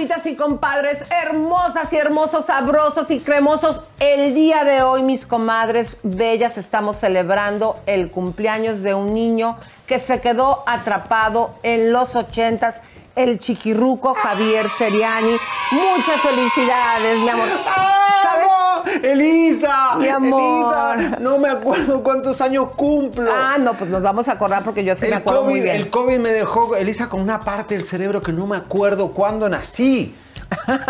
Comadritas y compadres, hermosas y hermosos, sabrosos y cremosos, el día de hoy, mis comadres bellas, estamos celebrando el cumpleaños de un niño que se quedó atrapado en los ochentas el chiquirruco Javier Seriani. Muchas felicidades, mi amor. ¿Sabes? Elisa, Mi amor. Elisa, no me acuerdo cuántos años cumplo. Ah, no, pues nos vamos a acordar porque yo sí me el, acuerdo COVID, muy bien. el COVID me dejó, Elisa, con una parte del cerebro que no me acuerdo cuándo nací.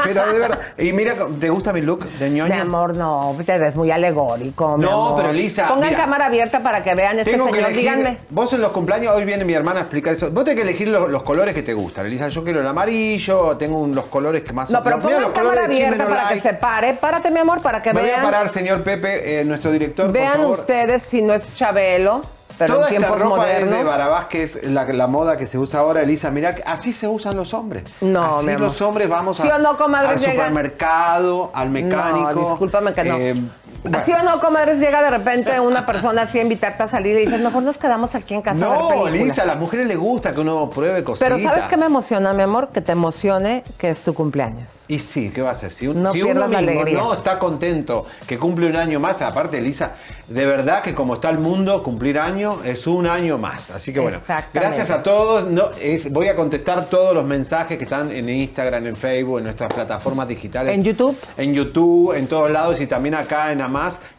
Pero de verdad. Y mira, ¿te gusta mi look de ñoña? Mi amor, no, te ves muy alegórico. mi No, amor. pero Elisa, Pongan mira. cámara abierta para que vean este Tengo que señor. elegir, vos en los cumpleaños, hoy viene mi hermana a explicar eso. Vos tenés que elegir los, los colores que te gustan, Elisa. Yo quiero el amarillo, tengo un- los colores que más No, pero pongan los cámara abierta para que se pare. Párate, mi amor, para que Me voy vean. a parar, señor Pepe, eh, nuestro director. por Vean favor. ustedes si no es Chabelo, pero Toda en esta tiempos ropa es modernos. de Barabás, que es la, la moda que se usa ahora, Elisa. Mira, así se usan los hombres. No, así mi amor. los hombres vamos ¿Sí a- o no, comadre, al supermercado, al mecánico. No, discúlpame que no. Eh, bueno. ¿Sí o no, comadres? Llega de repente una persona así a invitarte a salir y dices, mejor nos quedamos aquí en casa a ver No, películas". Elisa, a las mujeres les gusta que uno pruebe cositas. Pero ¿sabes qué me emociona, mi amor? Que te emocione que es tu cumpleaños. Y sí, ¿qué va a hacer? Si, un- No si uno pierdas la mismo alegría. no está contento que cumple un año más, aparte, Elisa, de verdad que como está el mundo, cumplir año es un año más. Así que bueno, gracias a todos. No, es- voy a contestar todos los mensajes que están en Instagram, en Facebook, en nuestras plataformas digitales. ¿En YouTube? En YouTube, en todos lados y también acá en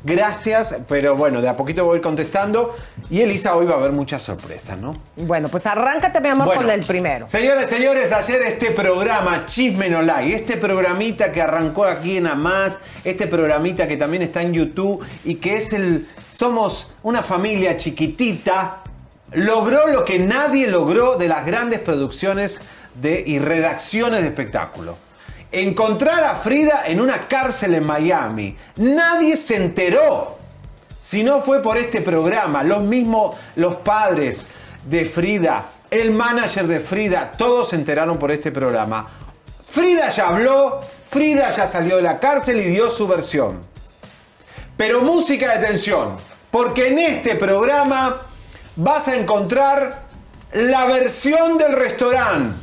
Gracias, pero bueno, de a poquito voy contestando. Y Elisa, hoy va a haber muchas sorpresas, ¿no? Bueno, pues arráncate, mi amor, Bueno, con el primero. Señores, señores, ayer este programa Chisme No Like, este programita que arrancó aquí en Amás, este programita que también está en YouTube y que es el. Somos una familia chiquitita, logró lo que nadie logró de las grandes producciones de, y redacciones de espectáculo. Encontrar a Frida en una cárcel en Miami. Nadie se enteró. Si no fue por este programa, los mismos, los padres de Frida, el manager de Frida, todos se enteraron por este programa. Frida ya habló, Frida ya salió de la cárcel y dio su versión. Pero música de tensión, porque en este programa vas a encontrar la versión del restaurante,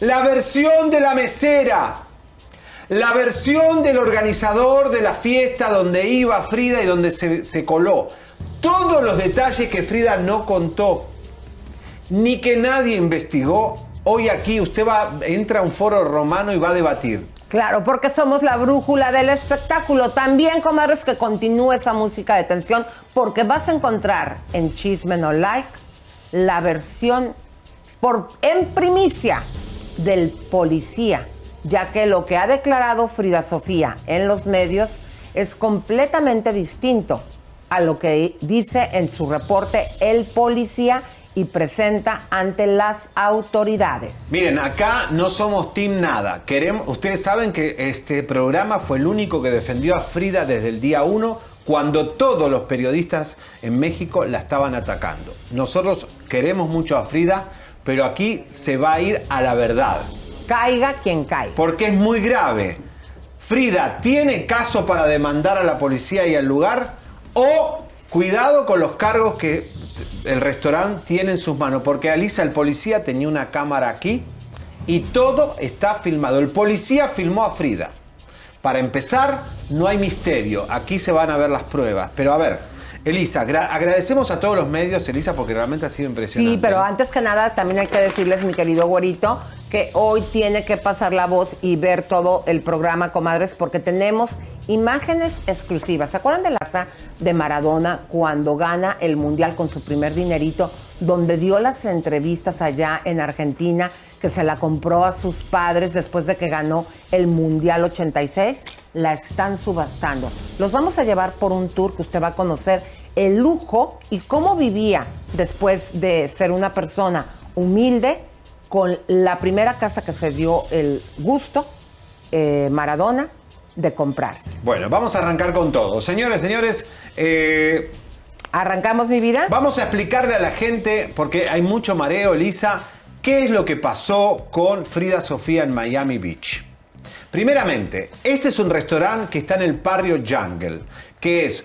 la versión de la mesera, la versión del organizador de la fiesta donde iba Frida y donde se, coló. Todos los detalles que Frida no contó, ni que nadie investigó, hoy aquí usted va, entra a un foro romano y va a debatir. Claro, porque somos la brújula del espectáculo. También, comadres, que continúe esa música de tensión, porque vas a encontrar en Chisme No Like la versión por, en primicia del policía, ya que lo que ha declarado Frida Sofía en los medios es completamente distinto a lo que dice en su reporte el policía y presenta ante las autoridades. Miren, acá no somos team nada. Queremos, ustedes saben que este programa fue el único que defendió a Frida desde el día 1 cuando todos los periodistas en México la estaban atacando. Nosotros queremos mucho a Frida, pero aquí se va a ir a la verdad. Caiga quien caiga. Porque es muy grave. Frida, ¿tiene caso para demandar a la policía y al lugar? O cuidado con los cargos que el restaurante tiene en sus manos. Porque Alisa, el policía, tenía una cámara aquí Y todo está filmado. El policía filmó a Frida. Para empezar, no hay misterio. Aquí se van a ver las pruebas. Pero a ver, Elisa, agradecemos a todos los medios, Elisa, porque realmente ha sido impresionante. Sí, pero antes que nada, también hay que decirles, mi querido güerito, que hoy tiene que pasar la voz y ver todo el programa, comadres, porque tenemos imágenes exclusivas. ¿Se acuerdan de la de Maradona cuando gana el Mundial con su primer dinerito, donde dio las entrevistas allá en Argentina, que se la compró a sus padres después de que ganó el Mundial 86? La están subastando. Los vamos a llevar por un tour que usted va a conocer el lujo y cómo vivía después de ser una persona humilde con la primera casa que se dio el gusto, eh, Maradona, de comprarse. Bueno, vamos a arrancar con todo. Señores, señores, eh, ¿arrancamos mi vida? Vamos a explicarle a la gente, porque hay mucho mareo, Elisa, qué es lo que pasó con Frida Sofía en Miami Beach. Primeramente, este es un restaurante que está en el barrio Jungle, que es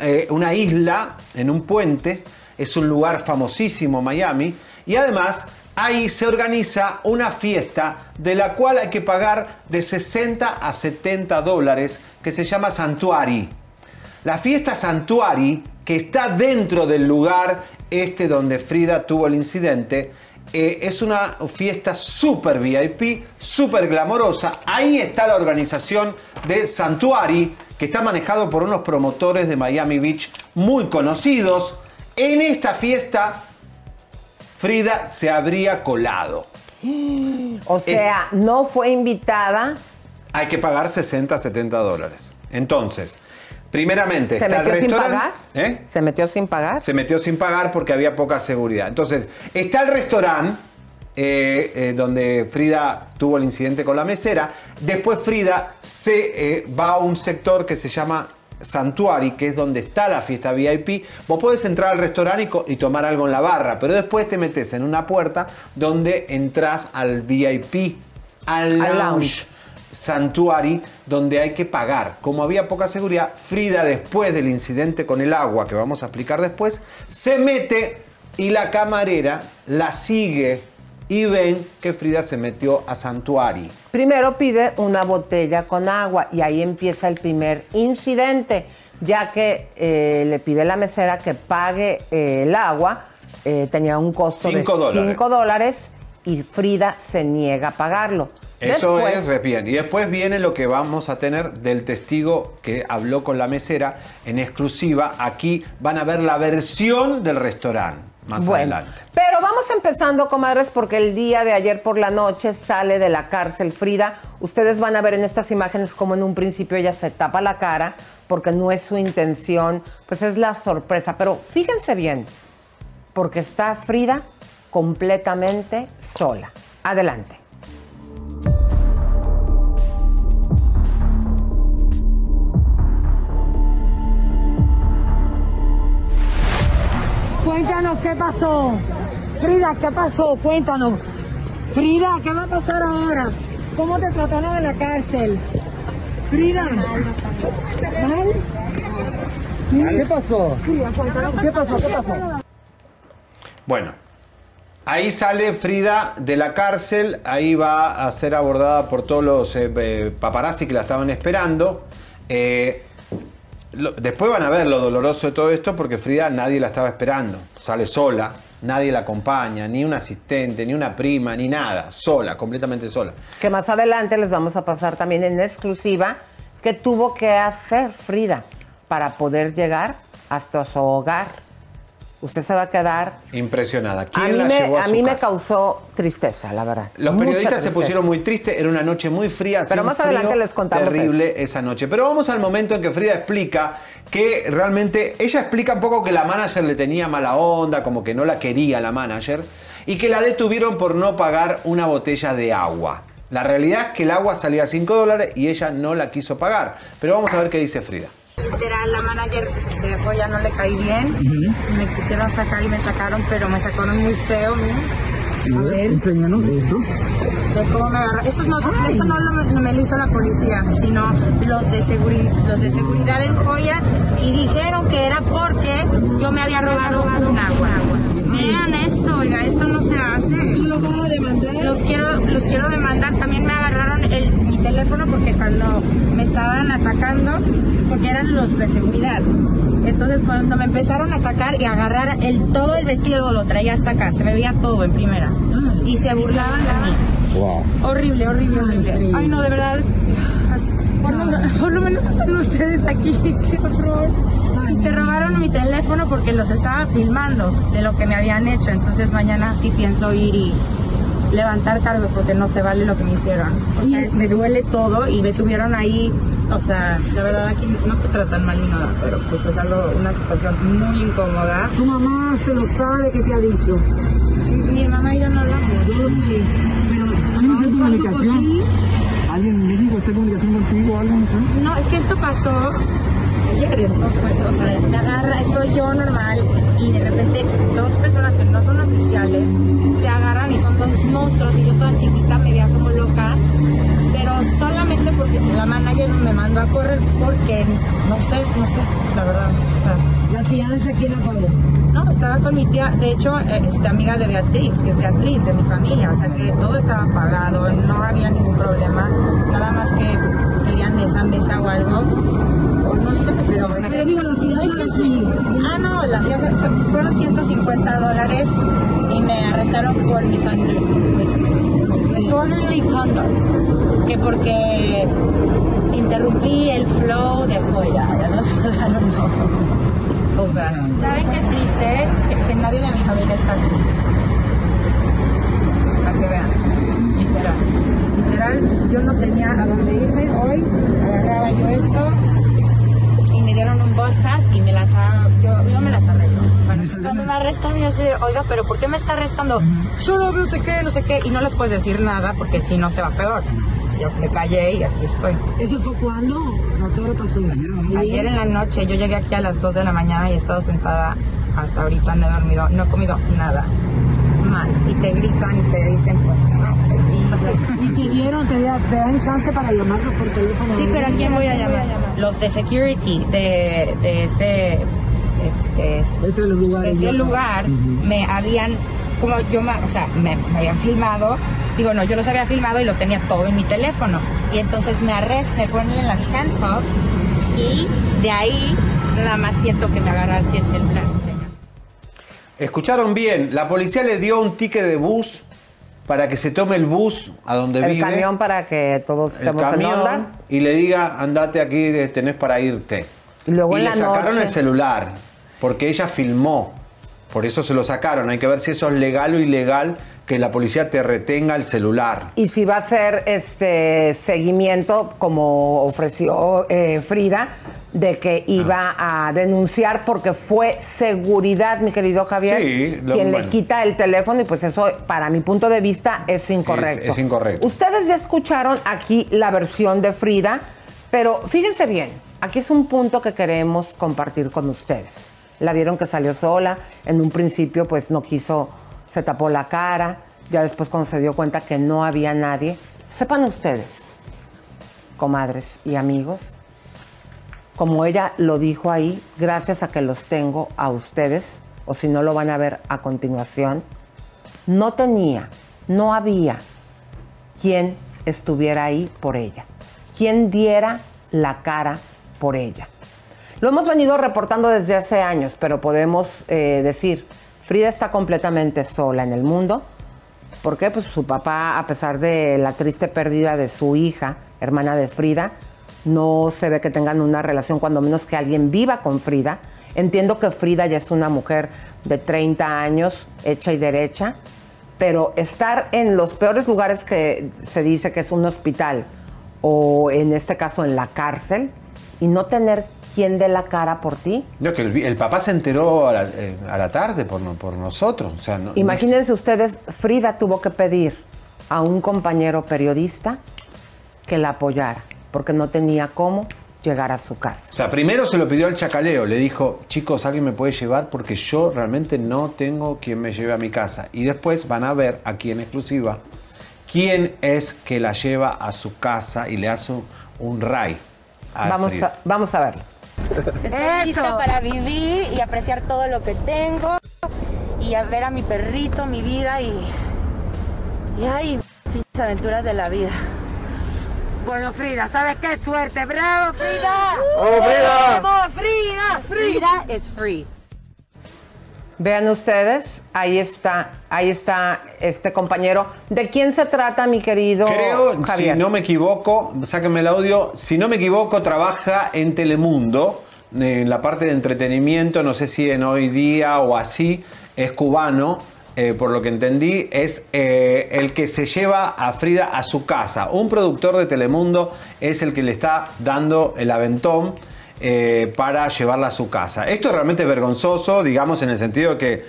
eh, una isla en un puente, es un lugar famosísimo Miami, y además ahí se organiza una fiesta de la cual hay que pagar de 60 a 70 dólares, que se llama Santuari. La fiesta Santuari, que está dentro del lugar este donde Frida tuvo el incidente, eh, es una fiesta super VIP, super glamorosa. Ahí está la organización de Santuari, que está manejado por unos promotores de Miami Beach muy conocidos. En esta fiesta Frida se habría colado. O sea, no fue invitada. Hay que pagar 60, 70 dólares. Entonces, primeramente, ¿se metió sin pagar? ¿Eh? ¿Se metió sin pagar? Se metió sin pagar porque había poca seguridad. Entonces, está el restaurante. Eh, eh, donde Frida tuvo el incidente con la mesera. Después Frida se va a un sector que se llama Santuari, que es donde está la fiesta VIP, vos podés entrar al restaurante y, tomar algo en la barra, pero después te metes en una puerta donde entras al VIP, al lounge. Santuari, donde hay que pagar. Como había poca seguridad, Frida, después del incidente con el agua, que vamos a explicar después, se mete y la camarera la sigue y ven que Frida se metió a Santuari. Primero pide una botella con agua y ahí empieza el primer incidente, ya que eh, le pide la mesera que pague eh, el agua, eh, tenía un costo de 5 dólares y Frida se niega a pagarlo. Eso es bien. Y después viene lo que vamos a tener del testigo que habló con la mesera en exclusiva. Aquí van a ver la versión del restaurante más adelante. Pero vamos empezando, comadres, porque el día de ayer por la noche sale de la cárcel Frida. Ustedes van a ver en estas imágenes como en un principio ella se tapa la cara porque no es su intención, pues es la sorpresa. Pero fíjense bien, porque está Frida completamente sola. Adelante. Cuéntanos qué pasó. Frida, ¿qué pasó? Cuéntanos. Frida, ¿qué va a pasar ahora? ¿Cómo te trataron en la cárcel? Frida. ¿Qué pasó? ¿Qué pasó? ¿Qué pasó? Bueno, ahí sale Frida de la cárcel, ahí va a ser abordada por todos los eh, eh, paparazzi que la estaban esperando. Eh, después van a ver lo doloroso de todo esto porque Frida nadie la estaba esperando. Sale sola, nadie la acompaña, ni un asistente, ni una prima, ni nada. Sola, completamente sola. Que más adelante les vamos a pasar también en exclusiva qué tuvo que hacer Frida para poder llegar hasta su hogar usted se va a quedar impresionada. ¿Quién a mí, la me, llevó a, a mí me causó tristeza, la verdad. Los periodistas se pusieron muy tristes, era una noche muy fría. Pero más adelante les contamos terrible esa noche. Pero vamos al momento en que Frida explica que realmente ella explica un poco que la manager le tenía mala onda, como que no la quería la manager y que la detuvieron por no pagar una botella de agua. La realidad es que el agua salía a 5 dólares y ella no la quiso pagar. Pero vamos a ver qué dice Frida. Literal, la manager de ya no le caí bien. Me quisieron sacar y me sacaron, pero me sacaron muy feo, mira. A ver, enséñanos eso. De cómo me agarró. Eso no, esto no, lo, me lo hizo la policía, sino los de, los de seguridad en Joya y dijeron que era porque yo me había robado un agua. Vean esto, oiga, esto no se hace. ¿Tú lo vas a demandar? Los quiero, los quiero demandar. También me agarraron el, mi teléfono porque cuando me estaban atacando, porque eran los de seguridad. Entonces cuando me empezaron a atacar y a agarrar el, todo el vestido lo traía hasta acá, se me veía todo en primera. Y se burlaban de mí. Wow. Horrible, horrible, horrible. Ay, no, de verdad. así, Por lo, por lo menos están ustedes aquí. Qué horror. Y se robaron mi teléfono porque los estaba filmando de lo que me habían hecho. Entonces mañana sí pienso ir y levantar cargos porque no se vale lo que me hicieron. O sea, me duele todo y me tuvieron ahí. O sea, la verdad aquí no te tratan mal ni nada, pero pues es algo, una situación muy incómoda. Tu mamá se lo sabe que te ha dicho. Mi mamá y yo no hablamos. Yo lo sé. Pero ¿tienes en comunicación? ¿Alguien en México está en comunicación contigo? ¿Algo? No, es que esto pasó o sea, me agarra, estoy yo normal y de repente dos personas que no son oficiales te agarran y son dos monstruos y yo toda chiquita me veía como loca, pero solamente porque la manager me mandó a correr porque, no sé, no sé, la verdad, o sea, La fianza, ¿quién la pagó? no, estaba con mi tía, de hecho, eh, este, amiga de Beatriz, que es Beatriz de mi familia, o sea que todo estaba pagado, no había ningún problema, nada más que querían esa mesa o algo, no sé, pero sea, digo, es que sí. Ah, no, la fianza son- fueron 150 dólares y me arrestaron por mis under- mis disorderly conduct, que porque interrumpí el flow de joya, ya no I don't know. O sea, ¿saben qué triste? Que, que nadie de mi familia está aquí. Para que vean. Literal. Literal, yo no tenía a dónde irme hoy. Agarraba yo esto dieron un bus pass y me las ha- yo, yo me las arreglo. Bueno, cuando me arrestan yo así de, oiga, pero ¿por qué me está arrestando? Yo no, no sé qué, no sé qué. Y no les puedes decir nada porque si no te va peor. Yo me callé y aquí estoy. ¿Eso fue cuándo? ¿A qué hora pasó? Ayer en la noche, yo llegué aquí a las 2 de la mañana y he estado sentada hasta ahorita, no he dormido, no he comido nada. Mal. Y te gritan y te dicen, pues, ¿Y te dieron, te, da- te dan chance para llamarlo por teléfono? Sí, pero ¿a quién voy a llamar? Los de security de, de ese, este, Este lugar. de ese lugar me habían, como yo, me- o sea, me, me habían filmado, digo, no, yo los había filmado y lo tenía todo en mi teléfono. Y entonces me arrestan, me ponen en las handcuffs y de ahí nada más siento que me agarra así el celular. señor. Escucharon bien, la policía le dio un ticket de bus para que se tome el bus a donde El vive. camión para que todos el estemos en onda. y le diga, andate aquí, tenés para irte. Y luego en le la sacaron noche. el celular, porque ella filmó. Por eso se lo sacaron. Hay que ver si eso es legal o ilegal que la policía te retenga el celular. Y si va a ser este seguimiento, como ofreció eh, Frida, de que iba a denunciar porque fue seguridad, mi querido Javier, Sí, lo- quien bueno. le quita el teléfono y pues eso, para mi punto de vista, es incorrecto. Es- es incorrecto. Ustedes ya escucharon aquí la versión de Frida, pero fíjense bien, aquí es un punto que queremos compartir con ustedes. La vieron que salió sola, en un principio pues no quiso, se tapó la cara, ya después cuando se dio cuenta que no había nadie, sepan ustedes, comadres y amigos, como ella lo dijo ahí, gracias a que los tengo a ustedes, o si no lo van a ver a continuación, no tenía, no había quien estuviera ahí por ella, quien diera la cara por ella. Lo hemos venido reportando desde hace años, pero podemos eh, decir, Frida está completamente sola en el mundo. ¿Por qué? Pues su papá, a pesar de la triste pérdida de su hija, hermana de Frida, no se ve que tengan una relación, cuando menos que alguien viva con Frida. Entiendo que Frida ya es una mujer de 30 años, hecha y derecha, pero estar en los peores lugares que se dice que es un hospital, o en este caso en la cárcel, y no tener quien dé la cara por ti. No, que el, papá se enteró a la, eh, a la tarde por, por nosotros. O sea, no- no es- Imagínense ustedes, Frida tuvo que pedir a un compañero periodista que la apoyara, porque no tenía cómo llegar a su casa. O sea, primero se lo pidió al chacaleo, le dijo, chicos, alguien me puede llevar porque yo realmente no tengo quien me lleve a mi casa. Y después van a ver aquí en exclusiva quién es que la lleva a su casa y le hace un, un ray. a Vamos a, vamos a verlo. Estoy lista para vivir y apreciar todo lo que tengo. Y, a ver a mi perrito, mi vida y. Y ay, pinches aventuras de la vida. Bueno, Frida, ¿sabes qué? Suerte, bravo, Frida. ¡Oh, Frida! ¡Vamos, Frida! Frida is free. Vean ustedes, ahí está, ahí está este compañero. ¿De quién se trata, mi querido Creo, Javier? si no me equivoco, sáquenme el audio, si no me equivoco, trabaja en Telemundo, en la parte de entretenimiento, no sé si en hoy día o así, es cubano, eh, por lo que entendí, es eh, el que se lleva a Frida a su casa. Un productor de Telemundo es el que le está dando el aventón eh, para llevarla a su casa. Esto es realmente vergonzoso, digamos, en el sentido de que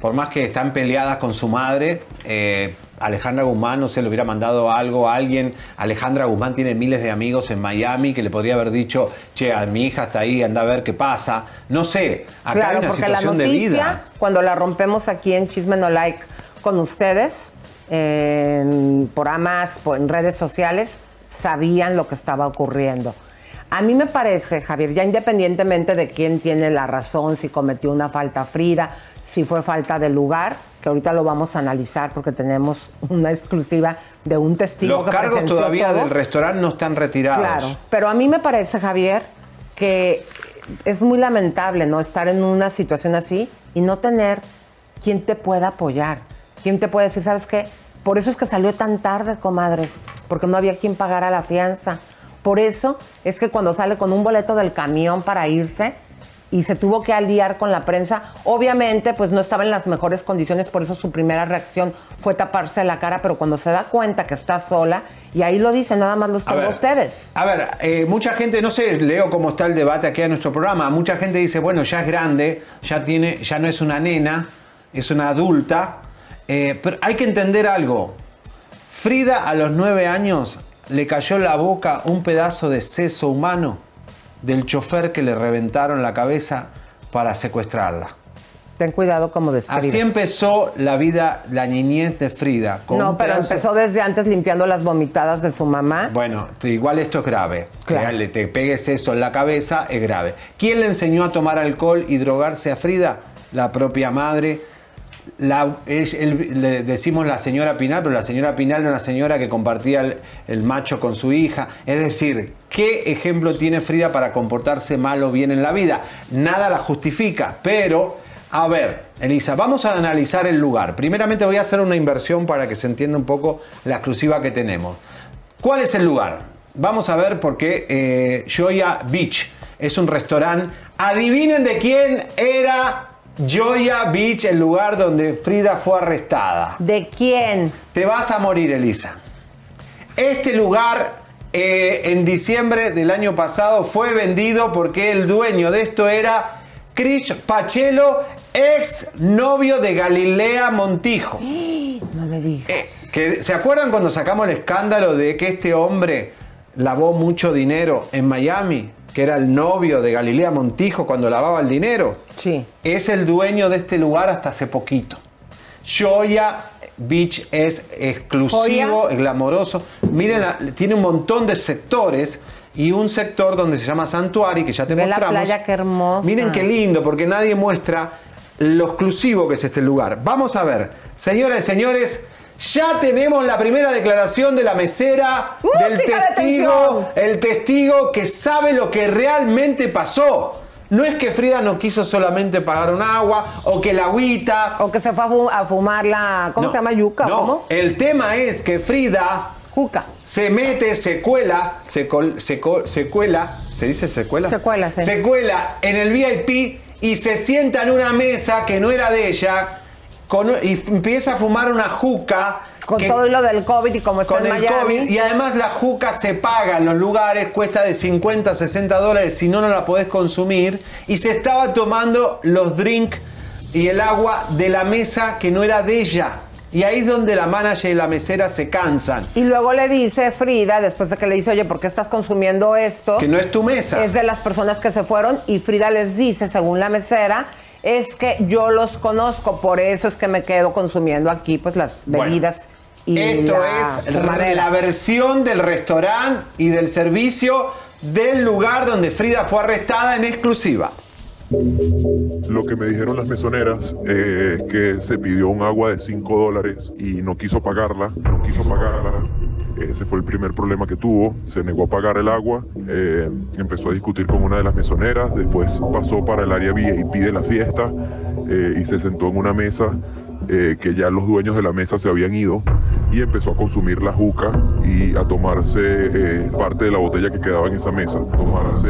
por más que están peleadas con su madre, eh, Alejandra Guzmán no se le hubiera mandado algo a alguien. Alejandra Guzmán tiene miles de amigos en Miami que le podría haber dicho, che, a mi hija está ahí, anda a ver qué pasa. No sé, acá claro, hay una porque la situación de noticia, vida. cuando la rompemos aquí en Chisme No Like con ustedes, en- por amas, en redes sociales, sabían lo que estaba ocurriendo. A mí me parece, Javier, ya independientemente de quién tiene la razón, si cometió una falta Frida, si fue falta de lugar, que ahorita lo vamos a analizar porque tenemos una exclusiva de un testigo Los que cargos presenció todavía todo. del restaurante no están retirados. Claro, pero a mí me parece, Javier, que es muy lamentable no estar en una situación así y no tener quien te pueda apoyar, quien te puede decir, ¿sabes qué? Por eso es que salió tan tarde, comadres, porque no había quien pagara la fianza. Por eso es que cuando sale con un boleto del camión para irse y se tuvo que aliar con la prensa, obviamente pues no estaba en las mejores condiciones, por eso su primera reacción fue taparse la cara, pero cuando se da cuenta que está sola, y ahí lo dice, nada más los tengo a ver, ustedes. A ver, eh, mucha gente, no sé, leo cómo está el debate aquí en nuestro programa. Mucha gente dice, bueno, ya es grande, ya tiene, ya no es una nena, es una adulta. Eh, pero hay que entender algo. Frida a los nueve años le cayó en la boca un pedazo de seso humano del chofer que le reventaron la cabeza para secuestrarla. Ten cuidado como describes. Así empezó la vida, la niñez de Frida. con No, pero pedazo- empezó desde antes limpiando las vomitadas de su mamá. Bueno, igual esto es grave. Claro. Que le te pegues eso en la cabeza es grave. ¿Quién le enseñó a tomar alcohol y drogarse a Frida? La propia madre. La- es- le decimos la señora Pinal, pero la señora Pinal era una señora que compartía el, el macho con su hija. Es decir, ¿qué ejemplo tiene Frida para comportarse mal o bien en la vida? Nada la justifica, pero a ver, Elisa, vamos a analizar el lugar. Primeramente voy a hacer una inversión para que se entienda un poco la exclusiva que tenemos. ¿Cuál es el lugar? Vamos a ver porque eh, Joya Beach es un restaurante. Adivinen de quién era Joya Beach, el lugar donde Frida fue arrestada. ¿De quién? Te vas a morir, Elisa. Este lugar eh, en diciembre del año pasado fue vendido porque el dueño de esto era Chris Pachelo, ex novio de Galilea Montijo. No me digas. Eh, que, ¿Se acuerdan cuando sacamos el escándalo de que este hombre lavó mucho dinero en Miami? Que era el novio de Galilea Montijo cuando lavaba el dinero. Sí. Es el dueño de este lugar hasta hace poquito. Joya Beach es exclusivo, Joya. glamoroso. Miren, la- tiene un montón de sectores y un sector donde se llama Santuari, que ya te Ve la mostramos. playa, qué hermosa. Miren qué lindo, porque nadie muestra lo exclusivo que es este lugar. Vamos a ver, señoras y señores, ya tenemos la primera declaración de la mesera, del Música de testigo, el testigo que sabe lo que realmente pasó. No es que Frida no quiso solamente pagar un agua o que la agüita. O que se fue a, fu- a fumar la. ¿Cómo No, se llama? ¿Yuca? No, ¿Cómo? el tema es que Frida Juca. se mete, se cuela, se, col- se, co- se cuela, ¿se dice se cuela? Se cuela, sí. Se cuela en el VIP y se sienta en una mesa que no era de ella con- y empieza a fumar una juca. Con que- todo lo del COVID y como está con en el Miami. COVID y además la juca se paga en los lugares, cuesta de 50 a 60 dólares, si no, no la podés consumir. Y se estaba tomando los drinks y el agua de la mesa que no era de ella. Y ahí es donde la manager y la mesera se cansan. Y luego le dice Frida, después de que le dice, oye, ¿por qué estás consumiendo esto? Que no es tu mesa. Es de las personas que se fueron y Frida les dice, según la mesera, es que yo los conozco, por eso es que me quedo consumiendo aquí pues las Bueno, bebidas y Esto la es fumadera. la versión del restaurante y del servicio del lugar donde Frida fue arrestada en exclusiva. Lo que me dijeron las mesoneras eh, es que se pidió un agua de 5 dólares y no quiso pagarla, no quiso pagarla. Ese fue el primer problema que tuvo. Se negó a pagar el agua, eh, empezó a discutir con una de las mesoneras, después pasó para el área VIP de la fiesta eh, y se sentó en una mesa que ya los dueños de la mesa se habían ido y empezó a consumir la juca y a tomarse parte de la botella que quedaba en esa mesa. Tomarse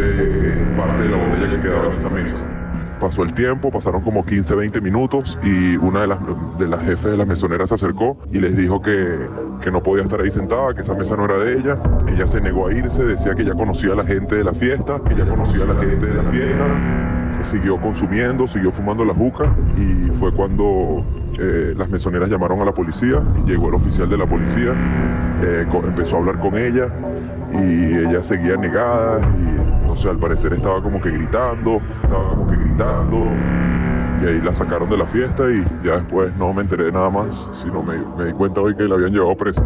parte de la botella que quedaba en esa mesa. Pasó el tiempo, pasaron como 15, 20 minutos y una de las, de las jefes de las mesoneras se acercó y les dijo que, que no podía estar ahí sentada, que esa mesa no era de ella. Ella se negó a irse, decía que ya conocía a la gente de la fiesta, que ya conocía a la gente de la fiesta. Siguió consumiendo, siguió fumando la juca y fue cuando eh, las mesoneras llamaron a la policía llegó el oficial de la policía, eh, empezó a hablar con ella y ella seguía negada y no sé, al parecer estaba como que gritando, estaba como que y ahí la sacaron de la fiesta y ya después no me enteré nada más, sino me, di cuenta hoy que la habían llevado presa.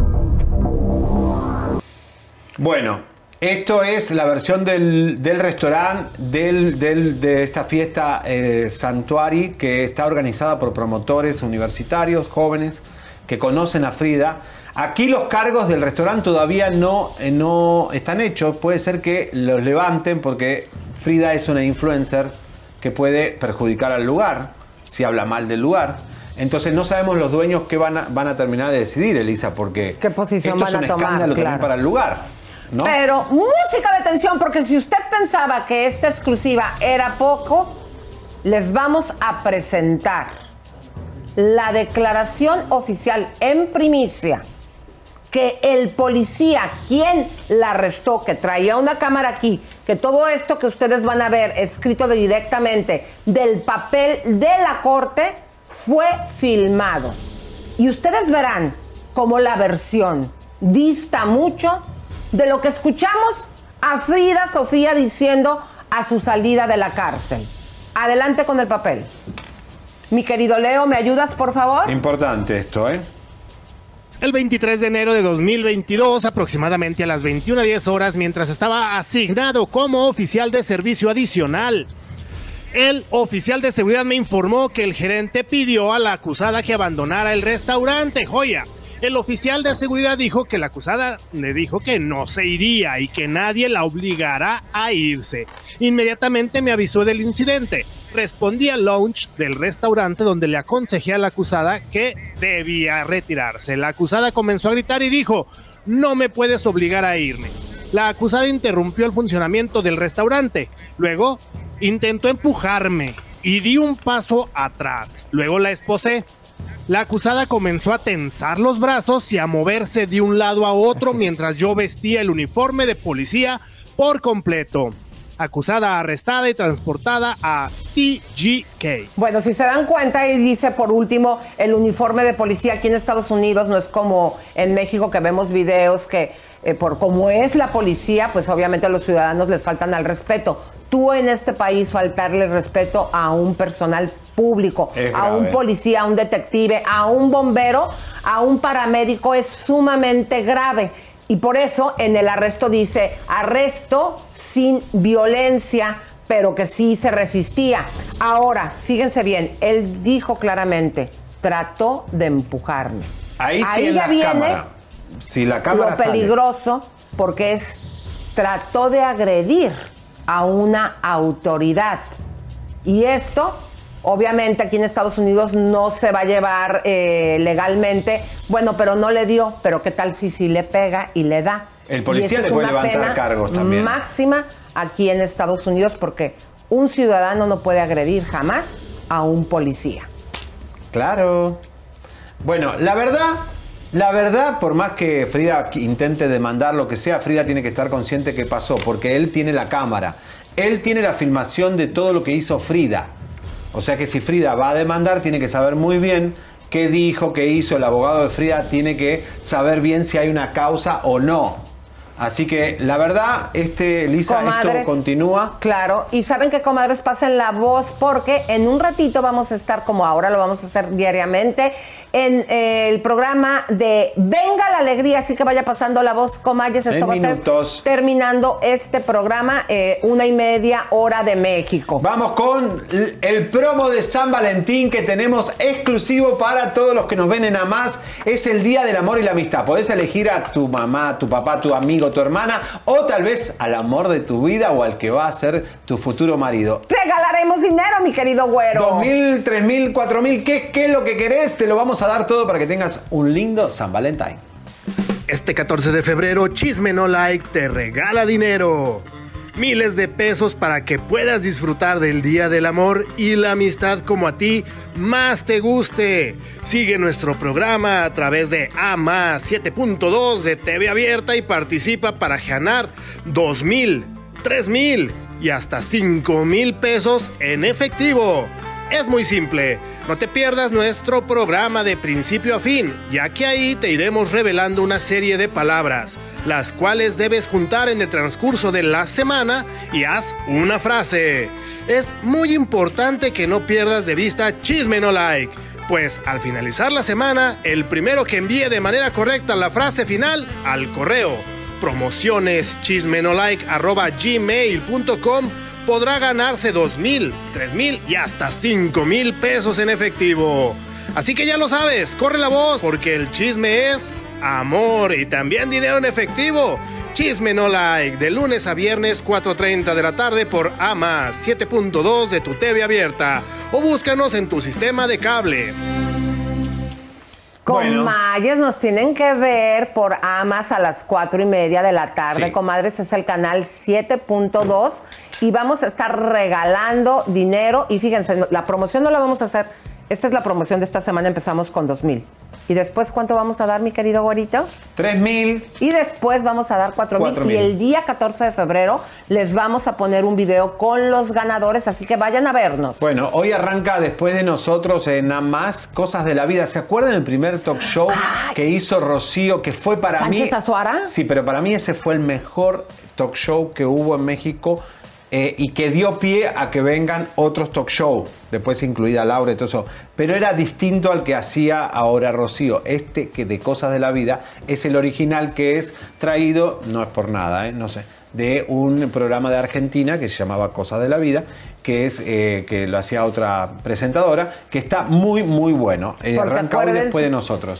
Bueno, esto es la versión del, del restaurante de esta fiesta eh, Santuari que está organizada por promotores universitarios, jóvenes que conocen a Frida. Aquí los cargos del restaurante todavía no, eh, no están hechos. Puede ser que los levanten porque Frida es una influencer que puede perjudicar al lugar si habla mal del lugar. Entonces no sabemos los dueños qué van a, van a terminar de decidir, Elisa, porque ¿Qué posición esto van es un a tomar? escándalo también para el lugar. ¿no? Pero música de tensión, porque si usted pensaba que esta exclusiva era poco, les vamos a presentar la declaración oficial en primicia que el policía, quien la arrestó, que traía una cámara aquí, que todo esto que ustedes van a ver escrito directamente del papel de la corte, fue filmado. Y ustedes verán cómo la versión dista mucho de lo que escuchamos a Frida Sofía diciendo a su salida de la cárcel. Adelante con el papel. Mi querido Leo, ¿me ayudas, por favor? Importante esto, ¿eh? El 23 de enero de 2022, aproximadamente a las 21.10 horas, mientras estaba asignado como oficial de servicio adicional, el oficial de seguridad me informó que el gerente pidió a la acusada que abandonara el restaurante Joya. El oficial de seguridad dijo que la acusada le dijo que no se iría y que nadie la obligará a irse. Inmediatamente me avisó del incidente. Respondí al lounge del restaurante donde le aconsejé a la acusada que debía retirarse. La acusada comenzó a gritar y dijo, no me puedes obligar a irme. La acusada interrumpió el funcionamiento del restaurante. Luego intentó empujarme y di un paso atrás. Luego la esposé. La acusada comenzó a tensar los brazos y a moverse de un lado a otro mientras yo vestía el uniforme de policía por completo. Acusada arrestada y transportada a TGK. Bueno, si se dan cuenta, y dice por último, el uniforme de policía aquí en Estados Unidos no es como en México que vemos videos que eh, por cómo es la policía, pues obviamente a los ciudadanos les faltan al respeto. Tú en este país faltarle respeto a un personal público, a un policía, a un detective, a un bombero, a un paramédico es sumamente grave. Y por eso en el arresto dice arresto sin violencia, pero que sí se resistía. Ahora, fíjense bien, él dijo claramente, trató de empujarme. Ahí sí en ya la viene cámara. Si la cámara lo sale. peligroso porque es trató de agredir a una autoridad. Y esto, obviamente, aquí en Estados Unidos no se va a llevar eh, legalmente. Bueno, pero no le dio. Pero qué tal si sí le pega y le da. El policía le puede levantar cargos también. Máxima aquí en Estados Unidos porque un ciudadano no puede agredir jamás a un policía. Claro. Bueno, la verdad, la verdad, por más que Frida intente demandar lo que sea, Frida tiene que estar consciente que pasó, porque él tiene la cámara. Él tiene la filmación de todo lo que hizo Frida. O sea que si Frida va a demandar, tiene que saber muy bien qué dijo, qué hizo. El abogado de Frida tiene que saber bien si hay una causa o no. Así que la verdad, este, Lisa, esto continúa. Claro, y saben que comadres pasen la voz porque en un ratito vamos a estar como ahora lo vamos a hacer diariamente en eh, el programa de Venga la Alegría, así que vaya pasando la voz, Comayes. Esto En va a minutos. ser terminando este programa, eh, una y media hora de México. Vamos con el promo de San Valentín que tenemos exclusivo para todos los que nos ven en Amás. Es el Día del Amor y la Amistad. Podés elegir a tu mamá, tu papá, tu amigo, tu hermana o tal vez al amor de tu vida o al que va a ser tu futuro marido. Regalaremos dinero, mi querido güero. Dos mil, tres mil, cuatro mil, ¿qué, ¿qué es lo que querés? Te lo vamos a dar todo para que tengas un lindo San Valentín. Este 14 de febrero, Chisme No Like te regala dinero. Miles de pesos para que puedas disfrutar del Día del Amor y la amistad como a ti más te guste. Sigue nuestro programa a través de A 7.2 de TV Abierta y participa para ganar 2 mil, 3 mil y hasta 5 mil pesos en efectivo. Es muy simple, no te pierdas nuestro programa de principio a fin, ya que ahí te iremos revelando una serie de palabras, las cuales debes juntar en el transcurso de la semana y haz una frase. Es muy importante que no pierdas de vista Chisme No Like, pues al finalizar la semana, el primero que envíe de manera correcta la frase final al correo promociones podrá ganarse dos mil, tres mil y hasta cinco mil pesos en efectivo. Así que ya lo sabes, corre la voz porque el chisme es amor y también dinero en efectivo. Chisme no like de lunes a viernes 4.30 de la tarde por AMA 7.2 de tu TV abierta o búscanos en tu sistema de cable. Comayes nos tienen que ver por Amas a las cuatro y media de la tarde. Sí. Comadres es el canal 7.2 y vamos a estar regalando dinero. Y fíjense, la promoción no la vamos a hacer. Esta es la promoción de esta semana. Empezamos con dos mil. Y después, ¿cuánto vamos a dar, mi querido Gorito? Tres mil. Y después vamos a dar cuatro mil. Cuatro Y mil. el día 14 de febrero les vamos a poner un video con los ganadores. Así que vayan a vernos. Bueno, hoy arranca después de nosotros en Nada más Cosas de la Vida. ¿Se acuerdan el primer talk show que hizo Rocío? Que fue para mí. ¿Sánchez Azuara? Sí, pero para mí ese fue el mejor talk show que hubo en México eh, y que dio pie a que vengan otros talk show. Después incluida Laura y todo eso. Pero era distinto al que hacía ahora Rocío. Este que de Cosas de la Vida es el original que es traído, no es por nada, ¿eh? no sé, de un programa de Argentina que se llamaba Cosas de la Vida, que es eh, que lo hacía otra presentadora, que está muy, muy bueno. Eh, arranca hoy después de nosotros.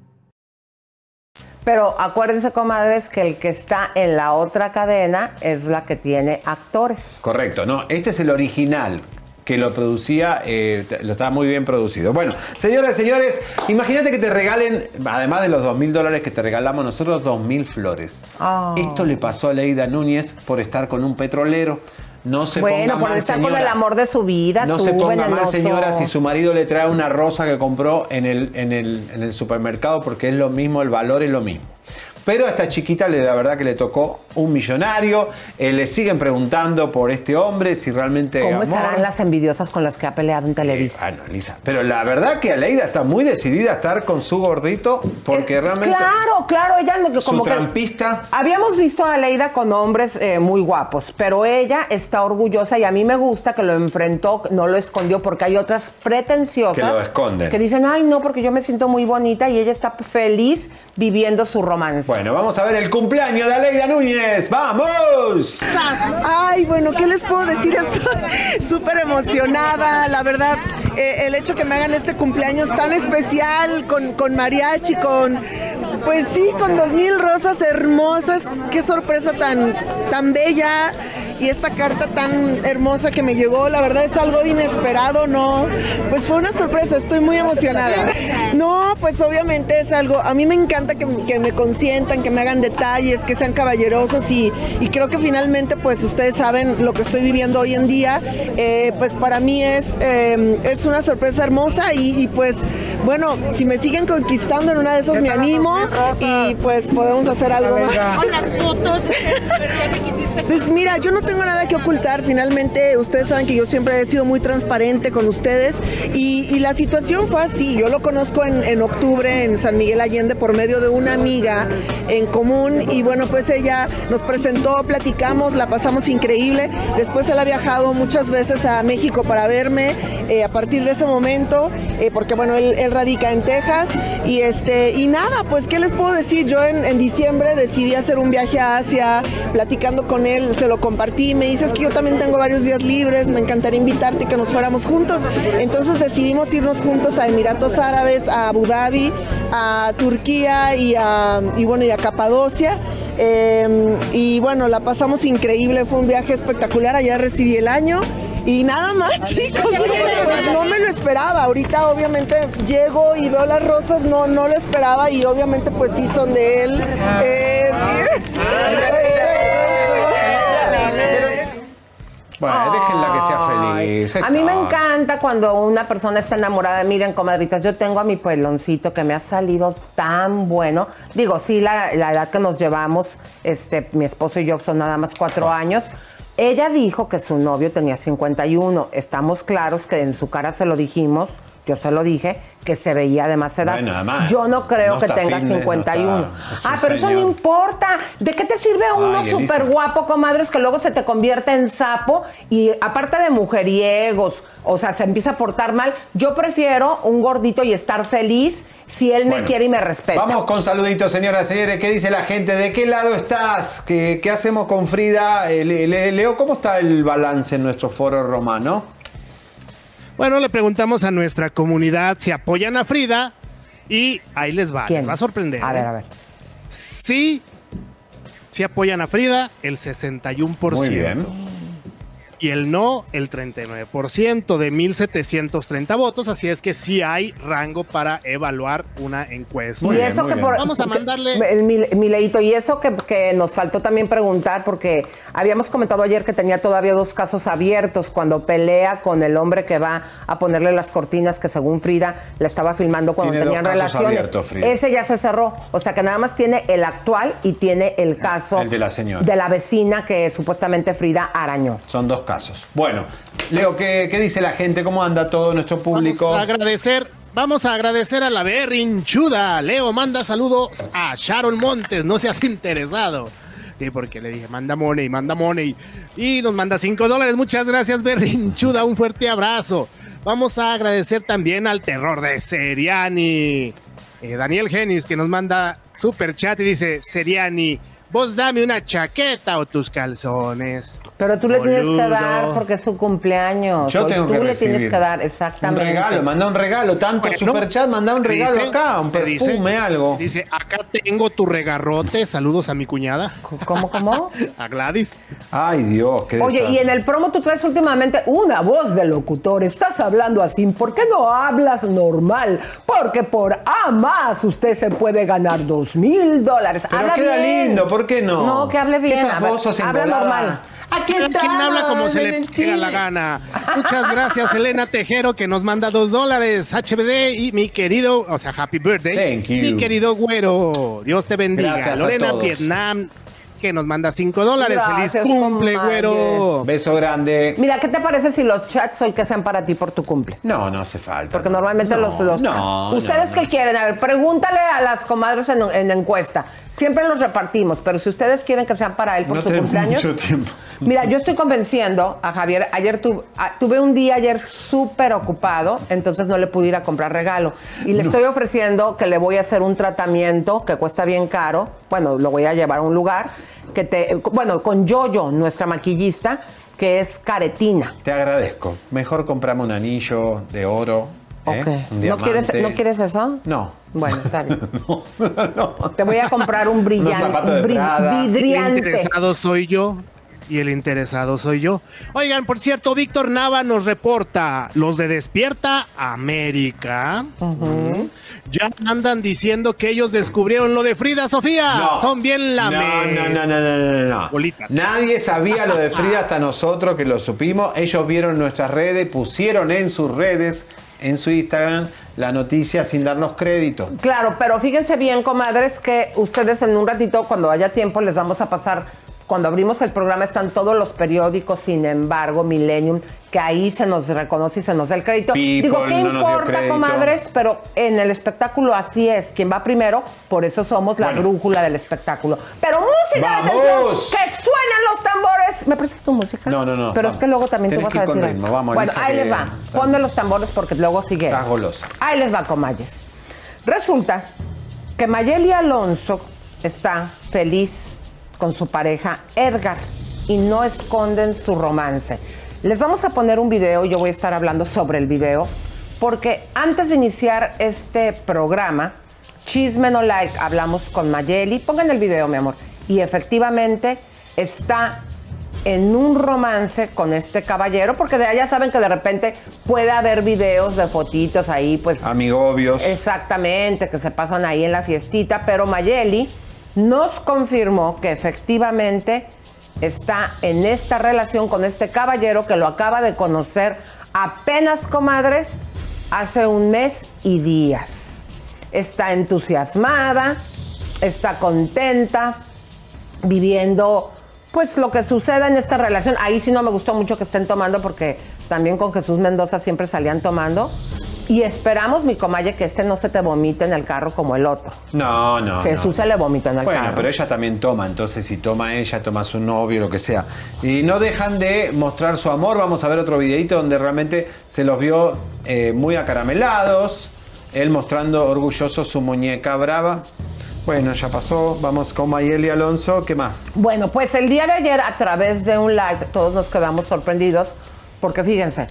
Pero acuérdense, comadres, que el que está en la otra cadena es la que tiene actores. Correcto, no, este es el original que lo producía, eh, lo estaba muy bien producido. Bueno, señoras y señores, imagínate que te regalen, además de los dos mil dólares que te regalamos nosotros, dos mil flores. Ah. Esto le pasó a Leida Núñez por estar con un petrolero. No se bueno, ponga por mal, estar con señora. el amor de su vida, No tú, se ponga mal, señora, si su marido le trae una rosa que compró en el, en el, en el supermercado, porque es lo mismo, el valor es lo mismo. Pero a esta chiquita, le- la verdad que le tocó un millonario. Eh, le siguen preguntando por este hombre, si realmente. ¿Cómo amor. estarán las envidiosas con las que ha peleado en Televisa? Ah, no, Lisa. Pero la verdad que Aleida está muy decidida a estar con su gordito, porque realmente. Eh, Claro, claro, ella no- Su como que trampista. habíamos visto a Leida con hombres eh, muy guapos, pero ella está orgullosa y a mí me gusta que lo enfrentó, no lo escondió, porque hay otras pretenciosas Que lo esconden. que dicen, ay no, porque yo me siento muy bonita y ella está feliz viviendo su romance. Bueno, vamos a ver el cumpleaños de Aleida Núñez. ¡Vamos! Ay, bueno, ¿qué les puedo decir? Estoy súper emocionada, la verdad. eh, el hecho que me hagan este cumpleaños tan especial con, con mariachi, con, pues sí, con dos mil rosas hermosas. Qué sorpresa tan, tan bella. Y esta carta tan hermosa que me llegó, la verdad es algo inesperado, ¿no? Pues fue una sorpresa, estoy muy emocionada. No, pues obviamente es algo, a mí me encanta que, que me consientan, que me hagan detalles, que sean caballerosos y, y creo que finalmente pues ustedes saben lo que estoy viviendo hoy en día, eh, pues para mí es, eh, es una sorpresa hermosa y, y, pues bueno, si me siguen conquistando en una de esas me animo y pues podemos hacer algo más. Con las fotos, Pues mira, yo no tengo nada que ocultar. Finalmente, ustedes saben que yo siempre he sido muy transparente con ustedes y, y la situación fue así. Yo lo conozco en, en, octubre en San Miguel Allende por medio de una amiga en común y bueno, pues ella nos presentó, platicamos, la pasamos increíble. Después él ha viajado muchas veces a México para verme eh, a partir de ese momento, eh, porque bueno, él, él, radica en Texas y este y nada, pues qué les puedo decir. Yo en, en diciembre decidí hacer un viaje a Asia, platicando con él, se lo compartí, me dices que yo también tengo varios días libres, me encantaría invitarte y que nos fuéramos juntos. Entonces decidimos irnos juntos a Emiratos Árabes, a Abu Dhabi, a Turquía y, a, y bueno, y a Capadocia. Eh, y bueno, la pasamos increíble, fue un viaje espectacular, allá recibí el año. Y nada más, chicos, pues no me lo esperaba. Ahorita obviamente llego y veo las rosas, no, no lo esperaba y obviamente pues sí son de él. Eh, Bueno, déjenla que sea feliz. A mí me encanta cuando una persona está enamorada. Miren, comadritas, yo tengo a mi puebloncito que me ha salido tan bueno. Digo, sí, la, la edad que nos llevamos, este, mi esposo y yo son nada más cuatro años. Ella dijo que su novio tenía 51. Estamos claros que en su cara se lo dijimos, yo se lo dije, que se veía de más edad. Bueno, además, yo no creo no que tenga fitness, no 51. está- es un ah, pero eso no importa. ¿De qué te sirve uno súper guapo, comadres, que luego se te convierte en sapo y aparte de mujeriegos, o sea, se empieza a portar mal? Yo prefiero un gordito y estar feliz si él me quiere y me respeta. Vamos con saluditos, señoras y señores. ¿Qué dice la gente? ¿De qué lado estás? ¿Qué, qué hacemos con Frida? Eh, le- le- Leo, ¿cómo está el balance en nuestro foro romano? Bueno, le preguntamos a nuestra comunidad si apoyan a Frida y ahí les va, ¿Quién? les va a sorprender. A ¿eh? ver, a ver. Sí, sí apoyan a Frida, el 61%. Muy bien. Y el no, el 39% de 1.730 votos. Así es que sí hay rango para evaluar una encuesta. y eso que por, Vamos a mandarle... el mi- Mileito, y eso que, que nos faltó también preguntar, porque habíamos comentado ayer que tenía todavía dos casos abiertos cuando pelea con el hombre que va a ponerle las cortinas que según Frida le estaba filmando cuando Tiene dos tenían casos relaciones. abiertos. Ese ya se cerró. O sea que nada más tiene el actual y tiene el caso El de la señora. de la vecina que supuestamente Frida arañó. Son dos casos. Bueno, Leo, ¿qué, qué dice la gente? ¿Cómo anda todo nuestro público? Vamos a agradecer, vamos a agradecer a la berrinchuda. Leo manda saludos a Sharon Montes, no seas interesado. Sí, porque le dije, manda money, manda money. Y nos manda 5 dólares. Muchas gracias, berrinchuda. Un fuerte abrazo. Vamos a agradecer también al terror de Seriani. Eh, Daniel Genis, que nos manda super chat y dice, Seriani, vos dame una chaqueta o tus calzones. Pero tú le tienes que dar porque es su cumpleaños. Yo tengo tú que le recibir tienes que dar, Un exactamente. regalo, manda un regalo. Tanto Bueno, superchat, manda un regalo dice- acá, un te dice- perfume, algo. Dice, acá tengo tu regarrote. Saludos a mi cuñada, ¿Cómo, cómo? a Gladys. Ay, Dios, qué Oye, y en el promo tú traes últimamente una voz de locutor. Estás hablando así. ¿Por qué no hablas normal? Porque por A más usted se puede ganar dos mil dólares. Pero Habla queda bien. lindo, ¿por qué no? No, que hable bien. Esas A ver, voces habla normal. Aquí está. quien habla como se le pega la gana. Muchas gracias, Elena Tejero, que nos manda dos dólares. HBD y mi querido, o sea, happy birthday. Thank you. Mi querido güero. Dios te bendiga. Gracias a Lorena todos. Vietnam, que nos manda cinco dólares. Gracias, Feliz cumple, güero. Beso grande. Mira, ¿qué te parece si los chats hoy que sean para ti por tu cumple? No, no hace falta. Porque normalmente No, los, los- No, ¿Ustedes no, qué quieren? A ver, pregúntale a las comadres en, en encuesta. Siempre los repartimos, pero si ustedes quieren que sean para él por No su cumpleaños. mucho tiempo. Mira, yo estoy convenciendo a Javier. Ayer tu- a- tuve un día ayer súper ocupado, entonces no le pude ir a comprar regalo. Y le estoy ofreciendo que le voy a hacer un tratamiento que cuesta bien caro. Bueno, lo voy a llevar a un lugar que te. Bueno, con Yoyo, nuestra maquillista, que es caretina. Te agradezco. Mejor comprame un anillo de oro. ¿eh? Ok. Un ¿No quieres, diamante. ¿No quieres eso? No. Bueno, está bien. no, no. Te voy a comprar un brillante, un bri- Prada. vidriante. Interesado soy yo. Y el interesado soy yo. Oigan, por cierto, Víctor Nava nos reporta, los de Despierta América mm, ya andan diciendo que ellos descubrieron lo de Frida Sofía. No. Son bien la No, no, no, no, no, no, no. Bolitas. Nadie sabía lo de Frida hasta nosotros que lo supimos. Ellos vieron nuestras redes, pusieron en sus redes, en su Instagram, la noticia sin darnos crédito. Claro, pero fíjense bien, comadres, que ustedes en un ratito, cuando haya tiempo, les vamos a pasar. Cuando abrimos el programa están todos los periódicos, sin embargo, Millennium, que ahí se nos reconoce y se nos da el crédito. People Digo, ¿qué no importa, comadres? Pero en el espectáculo así es. Quien va primero, por eso somos la Bueno. brújula del espectáculo. Pero música, ¡Vamos! atención, que suenan los tambores. ¿Me prestas tu música? No, no, no, Pero es que luego también Tienes tú vas a decir. ritmo, vamos, bueno, ahí les va. Ponme los tambores porque luego sigue. Golosa. Ahí les va, comayes. Resulta que Mayeli Alonso está feliz con su pareja Edgar y no esconden su romance. Les vamos a poner un video, yo voy a estar hablando sobre el video, porque antes de iniciar este programa, Chisme No Like, hablamos con Mayeli. Pongan el video, mi amor. Y efectivamente está en un romance con este caballero, porque de allá saben que de repente puede haber videos de fotitos ahí, pues Amigobios. Exactamente, que se pasan ahí en la fiestita, pero Mayeli nos confirmó que efectivamente está en esta relación con este caballero que lo acaba de conocer apenas, comadres, hace un mes y días. Está entusiasmada, está contenta, viviendo pues lo que suceda en esta relación. Ahí sí no me gustó mucho que estén tomando porque también con Jesús Mendoza siempre salían tomando. Y esperamos, mi comalle, que este no se te vomite en el carro como el otro. No, no. Jesús no. se le vomitó en el Bueno, carro. pero ella también toma, entonces si toma ella, toma su novio, lo que sea. Y no dejan de mostrar su amor. Vamos a ver otro videito donde realmente se los vio eh, muy acaramelados. Él mostrando orgulloso su muñeca brava. Bueno, ya pasó. Vamos con Mayeli Alonso. ¿Qué más? Bueno, pues el día de ayer, a través de un live, todos nos quedamos sorprendidos, porque fíjense,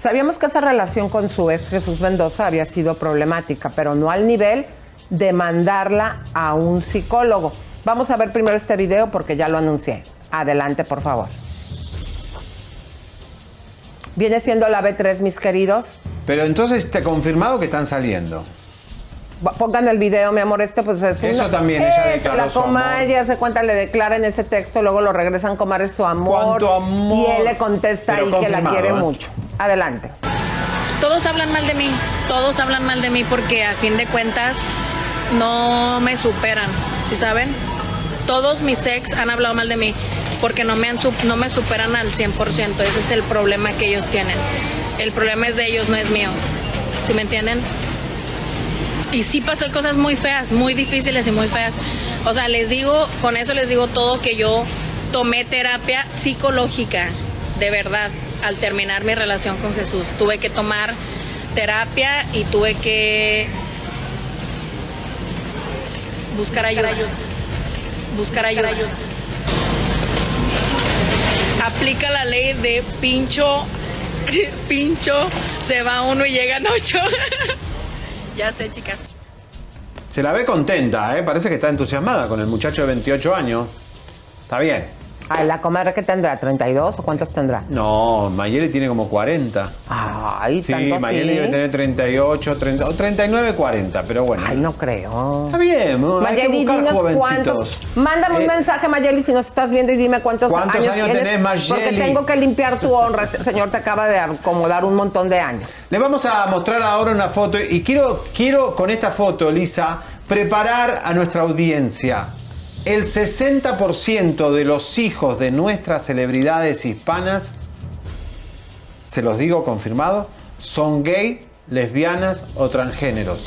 sabíamos que esa relación con su ex Jesús Mendoza había sido problemática, pero no al nivel de mandarla a un psicólogo. Vamos a ver primero este video porque ya lo anuncié. Adelante, por favor. Viene siendo la B3, mis queridos. Pero entonces te ha confirmado que están saliendo. Pongan el video, mi amor, este pues es Eso una- también, ella Eso, la ya se cuenta, le declara en ese texto, luego lo regresan comadre su amor. ¿Cuánto amor? Y él le contesta Pero ahí que la quiere ¿eh? mucho. Adelante. Todos hablan mal de mí, todos hablan mal de mí porque a fin de cuentas no me superan, ¿sí saben? Todos mis ex han hablado mal de mí porque no me, han, no me superan al 100%, ese es el problema que ellos tienen. El problema es de ellos, no es mío, ¿sí me entienden? Y sí pasó cosas muy feas, muy difíciles y muy feas. O sea, les digo, con eso les digo todo que yo tomé terapia psicológica, de verdad, al terminar mi relación con Jesús. Tuve que tomar terapia y tuve que buscar ayuda. Buscar ayuda. Aplica la ley de pincho, pincho, se va uno y llegan ocho. ya sé, chicas. Se la ve contenta, ¿eh? Parece que está entusiasmada con el muchacho de 28 años. Está bien. Ay, la comadre que tendrá, ¿32 o cuántos tendrá? No, Mayeli tiene como 40. Ay, Sí, tanto Mayeli debe tener 38, 30, o 39, 40, pero bueno. Ay, no creo. Está bien, ¿no? hay que Mayeli, buscar dinos jovencitos. cuántos. Mándame un Eh, mensaje, Mayeli, si nos estás viendo y dime cuántos, ¿Cuántos años tienes. tenés, Mayeli? Porque tengo que limpiar tu honra. Señor, te acaba de acomodar un montón de años. Le vamos a mostrar ahora una foto y quiero, quiero con esta foto, Lisa, preparar a nuestra audiencia. El 60% de los hijos de nuestras celebridades hispanas, se los digo confirmado, son gay, lesbianas o transgéneros.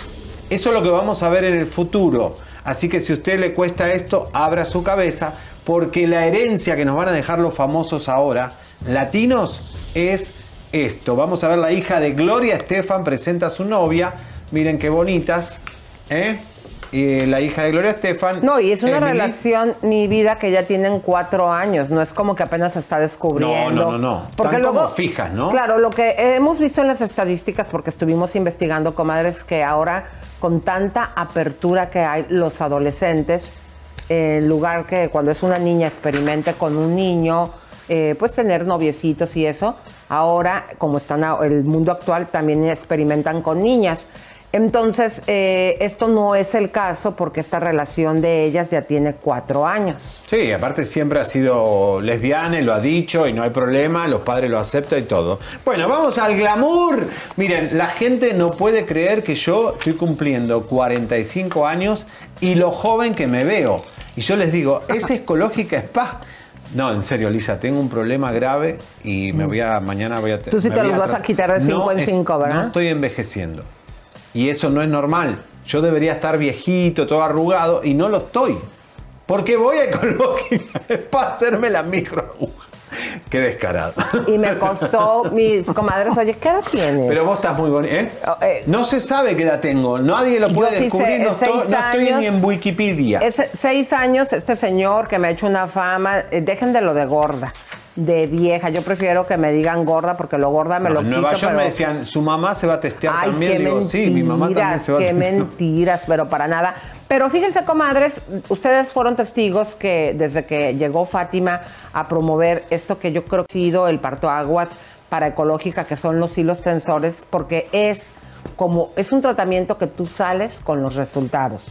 Eso es lo que vamos a ver en el futuro. Así que si a usted le cuesta esto, abra su cabeza, porque la herencia que nos van a dejar los famosos ahora, latinos, es esto. Vamos a ver la hija de Gloria Estefan presenta a su novia. Miren qué bonitas. ¿eh? Y la hija de Gloria Estefan. No, y es una Emily. relación, mi vida, que ya tienen cuatro años. No es como que apenas se está descubriendo. No, no, no, no. Porque luego, como fijas, ¿no? Claro, lo que hemos visto en las estadísticas, porque estuvimos investigando, comadres, que ahora con tanta apertura que hay, los adolescentes en lugar que cuando es una niña experimente con un niño, eh, pues tener noviecitos y eso, ahora, como están el mundo actual, también experimentan con niñas. Entonces, eh, esto no es el caso porque esta relación de ellas ya tiene cuatro años. Sí, aparte siempre ha sido lesbiana y lo ha dicho y no hay problema, los padres lo aceptan y todo. Bueno, vamos al glamour. Miren, la gente no puede creer que yo estoy cumpliendo 45 años y lo joven que me veo. Y yo les digo, ¿es ecológica spa? No, en serio, Lisa, tengo un problema grave y me voy a, mañana voy a... Tú sí te los vas a quitar de cinco en es- cinco, ¿verdad? No estoy envejeciendo. Y eso no es normal. Yo debería estar viejito, todo arrugado, y no lo estoy. Porque voy a ecológica para hacerme la micro. Qué descarado. Y me costó, mis comadres, oye, ¿qué edad tienes? Pero vos estás muy bonito. ¿eh? No se sabe qué edad tengo. Nadie lo puede descubrir. no, es estoy, no estoy ni en Wikipedia. Es seis años, este señor que me ha hecho una fama, eh, dejen de lo de gorda, de vieja. Yo prefiero que me digan gorda porque lo gorda me No, lo en quito. Nueva York pero- me decían, su mamá se va a testear Ay, también. qué Digo, mentiras, sí, mi mamá también se va a qué testear. mentiras, pero para nada. Pero fíjense, comadres, ustedes fueron testigos que desde que llegó Fátima a promover esto que yo creo que ha sido el parto aguas para ecológica, que son los hilos tensores, porque es como, es un tratamiento que tú sales con los resultados.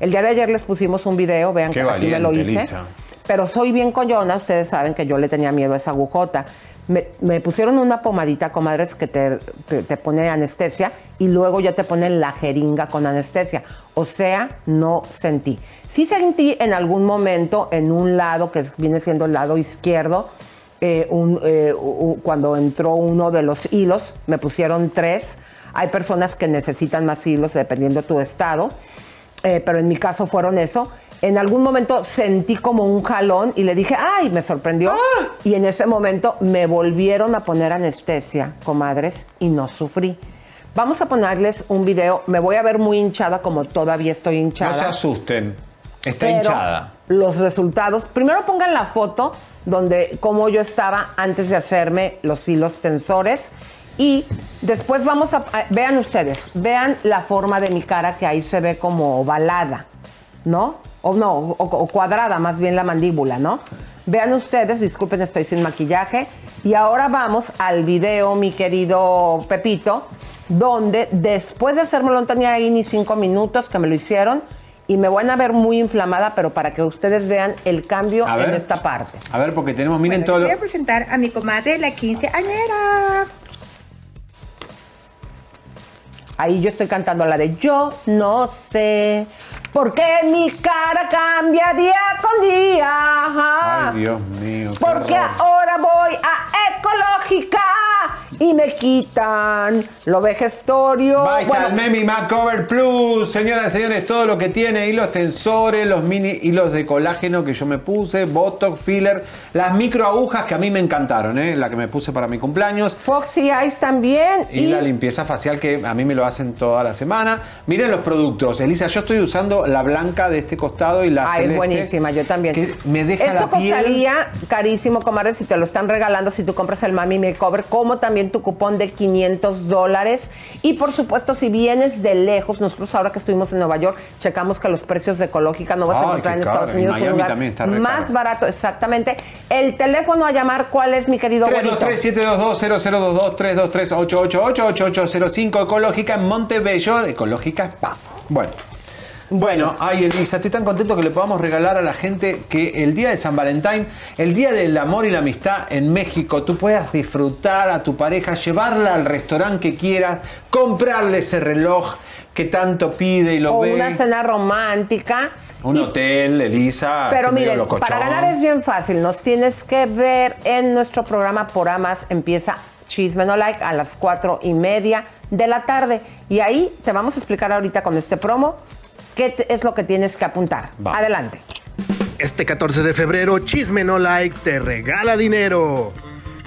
El día de ayer les pusimos un video, vean Qué que aquí me lo hice. Lisa. Pero soy bien coyona, ustedes saben que yo le tenía miedo a esa agujota. Me, pusieron una pomadita, comadres, que te, te, pone anestesia y luego ya te ponen la jeringa con anestesia. O sea, no sentí. Sí sentí en algún momento en un lado, que viene siendo el lado izquierdo, eh, eh, cuando entró uno de los hilos, me pusieron tres. Hay personas que necesitan más hilos dependiendo de tu estado, eh, pero en mi caso fueron eso. En algún momento sentí como un jalón y le dije, ¡ay! Me sorprendió. Y en ese momento me volvieron a poner anestesia, comadres, y no sufrí. Vamos a ponerles un video. Me voy a ver muy hinchada como todavía estoy hinchada. No se asusten. Está Pero hinchada. Los resultados. Primero pongan la foto donde cómo yo estaba antes de hacerme los hilos tensores. Y después vamos a- vean ustedes, vean la forma de mi cara que ahí se ve como ovalada, ¿no? O no, o, o cuadrada, más bien la mandíbula, ¿no? Vean ustedes, disculpen, estoy sin maquillaje. Y ahora vamos al video, mi querido Pepito, donde después de hacérmelo no tenía ahí ni cinco minutos que me lo hicieron y me van a ver muy inflamada, pero para que ustedes vean el cambio A en ver. esta parte. A ver, porque tenemos, miren todo lo... Voy a presentar a mi comadre, la quinceañera. Ahí yo estoy cantando la de Yo no sé por qué mi cara cambia día con día. Ajá. Ay, Dios mío. Porque horror. ahora voy a ecológica y me quitan lo vejestorio. Bye, Bueno, Memi Macover Plus. Señoras y señores, todo lo que tiene, hilos tensores, los mini hilos de colágeno que yo me puse, Botox, filler, las micro agujas que a mí me encantaron, ¿eh? la que me puse para mi cumpleaños. Foxy Eyes también. Y, la limpieza facial que a mí me lo hacen toda la semana. Miren los productos. Elisa, yo estoy usando la blanca de este costado y la Ay, es buenísima, yo también. que me deja Esto la piel... costaría carísimo, comadre, si te lo están regalando, si tú compras el Mami Makeover, como también tu cupón de 500 dólares. Y por supuesto, si vienes de lejos, nosotros ahora que estuvimos en Nueva York, checamos que los precios de Ecológica no vas a Ay, encontrar qué en caro. Estados En Unidos un Miami lugar también está más caro. barato, exactamente. El teléfono a llamar, ¿cuál es, mi querido güerito? 333-722-0022-323-888805 Ecológica en Montebello. Ecológica Spa. Bueno. Bueno, ay Elisa, estoy tan contento que le podamos regalar a la gente que el día de San Valentín, el día del amor y la amistad en México, tú puedas disfrutar a tu pareja, llevarla al restaurante que quieras, comprarle ese reloj que tanto pide y lo o ve. una cena romántica. Un hotel, Elisa. Pero miren, para ganar es bien fácil. Nos tienes que ver en nuestro programa por Amas. Empieza Chisme No Like a las cuatro y media de la tarde. Y ahí te vamos a explicar ahorita con este promo qué es lo que tienes que apuntar. Adelante. Este 14 de febrero, Chisme No Like te regala dinero.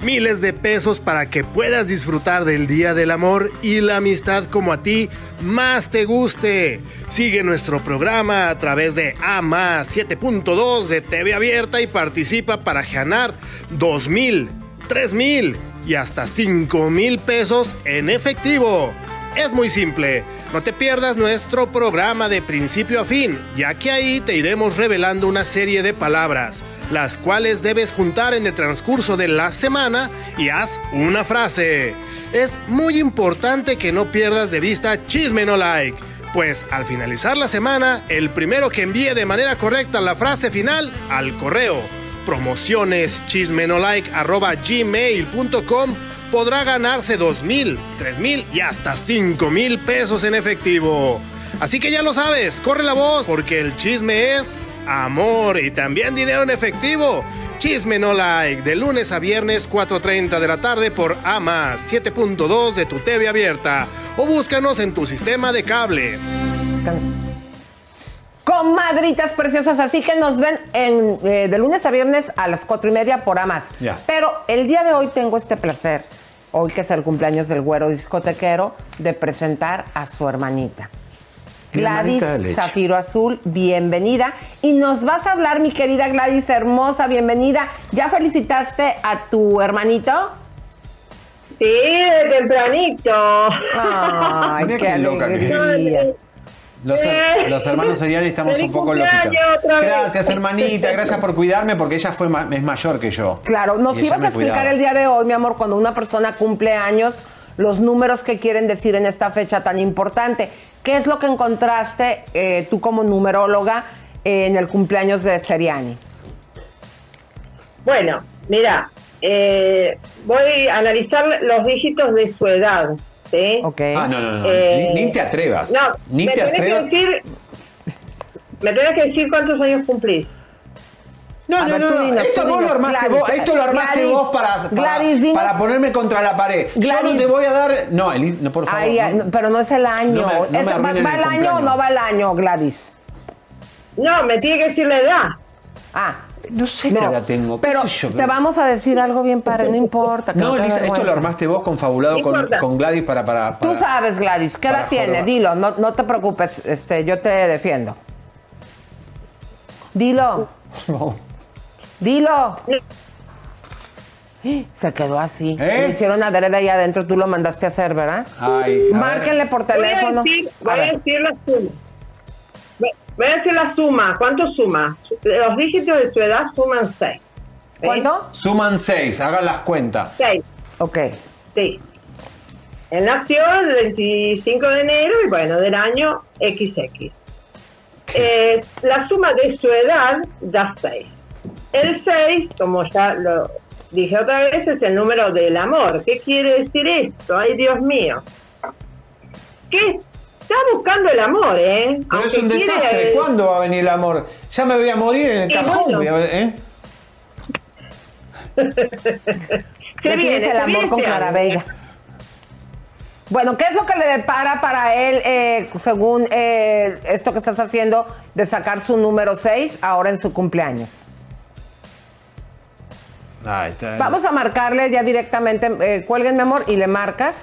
Miles de pesos para que puedas disfrutar del Día del Amor y la amistad como a ti más te guste. Sigue nuestro programa a través de A 7.2 de TV Abierta y participa para ganar 2 mil, 3 mil y hasta 5 mil pesos en efectivo. Es muy simple. No te pierdas nuestro programa de principio a fin, ya que ahí te iremos revelando una serie de palabras, las cuales debes juntar en el transcurso de la semana y haz una frase. Es muy importante que no pierdas de vista Chisme No Like, pues al finalizar la semana, el primero que envíe de manera correcta la frase final al correo promociones gmail.com podrá ganarse dos mil, tres mil y hasta cinco mil pesos en efectivo. Así que ya lo sabes, corre la voz porque el chisme es amor y también dinero en efectivo. Chisme no like, de lunes a viernes 4.30 de la tarde por AMA 7.2 de tu TV abierta o búscanos en tu sistema de cable. Comadritas preciosas, así que nos ven en, eh, de lunes a viernes a las cuatro y media por Amas. Pero el día de hoy tengo este placer, hoy que es el cumpleaños del güero discotequero, de presentar a su hermanita. Gladys. Zafiro Azul, bienvenida. Y nos vas a hablar, mi querida Gladys, hermosa, bienvenida. ¿Ya felicitaste a tu hermanito? Sí, de tempranito. Ay, qué alegría. Los, her- los hermanos Seriani estamos un poco loquitos. Gracias, hermanita. Gracias por cuidarme porque ella fue ma- es mayor que yo. Claro, nos ibas me a explicar cuidaba. el día de hoy, mi amor, cuando una persona cumple años, los números que quieren decir en esta fecha tan importante. ¿Qué es lo que encontraste eh, tú como numeróloga eh, en el cumpleaños de Seriani? Bueno, mira, eh, voy a analizar los dígitos de su edad. ¿Sí? Ok. Ah, no, no, no. Eh, ni, ni te atrevas. No, ni me te que decir, me tenés que decir cuántos años cumplís. No, no, ver, no, no. dinos, Esto vos lo armaste Gladys, vos. Esto lo armaste Gladys, vos para, para, Gladys, dinos. para ponerme contra la pared. Yo no te voy a dar. No, Eli- no por favor. Ay, no. pero no es el año. No me- no me Es- ¿va, el el año o no va el año, Gladys? No, me tiene que decir la edad. Ah, No sé qué edad tengo. qué pero sé yo, te vamos a decir algo bien padre, no importa. No, Elisa, esto lo armaste vos confabulado con, con Gladys para, para, Tú para- sabes, Gladys, ¿qué edad para tiene? Dilo, no, no te preocupes, este, yo te defiendo. Dilo, No. dilo. Se quedó así. ¿Eh? Le hicieron adrede ahí adentro, tú lo mandaste a hacer, ¿verdad? Ay, a ver. Márquenle por teléfono. Voy a decir, A voy a ver. decir. Voy- a decir la suma. ¿Cuánto suma? Los dígitos de su edad suman 6. ¿Cuánto? Suman seis, hagan las cuentas. 6, Ok. sí. Él nació el 25 de enero y bueno, del año XX. Eh, la suma de su edad da 6. El 6, como ya lo dije otra vez, es el número del amor. ¿Qué quiere decir esto? Ay, Dios mío. ¿Qué? Está buscando el amor, ¿eh? Pero es un quiere- desastre. ¿Cuándo va a venir el amor? Ya me voy a morir en el cajón. bueno. voy a ver, ¿eh? Se viene, tienes el amor con este Clara año. Vega. Bueno, ¿qué es lo que le depara para él, eh, según eh, esto que estás haciendo, de sacar su número 6 ahora en su cumpleaños? Está- Vamos a marcarle ya directamente, eh, cuelguen mi amor, y le marcas,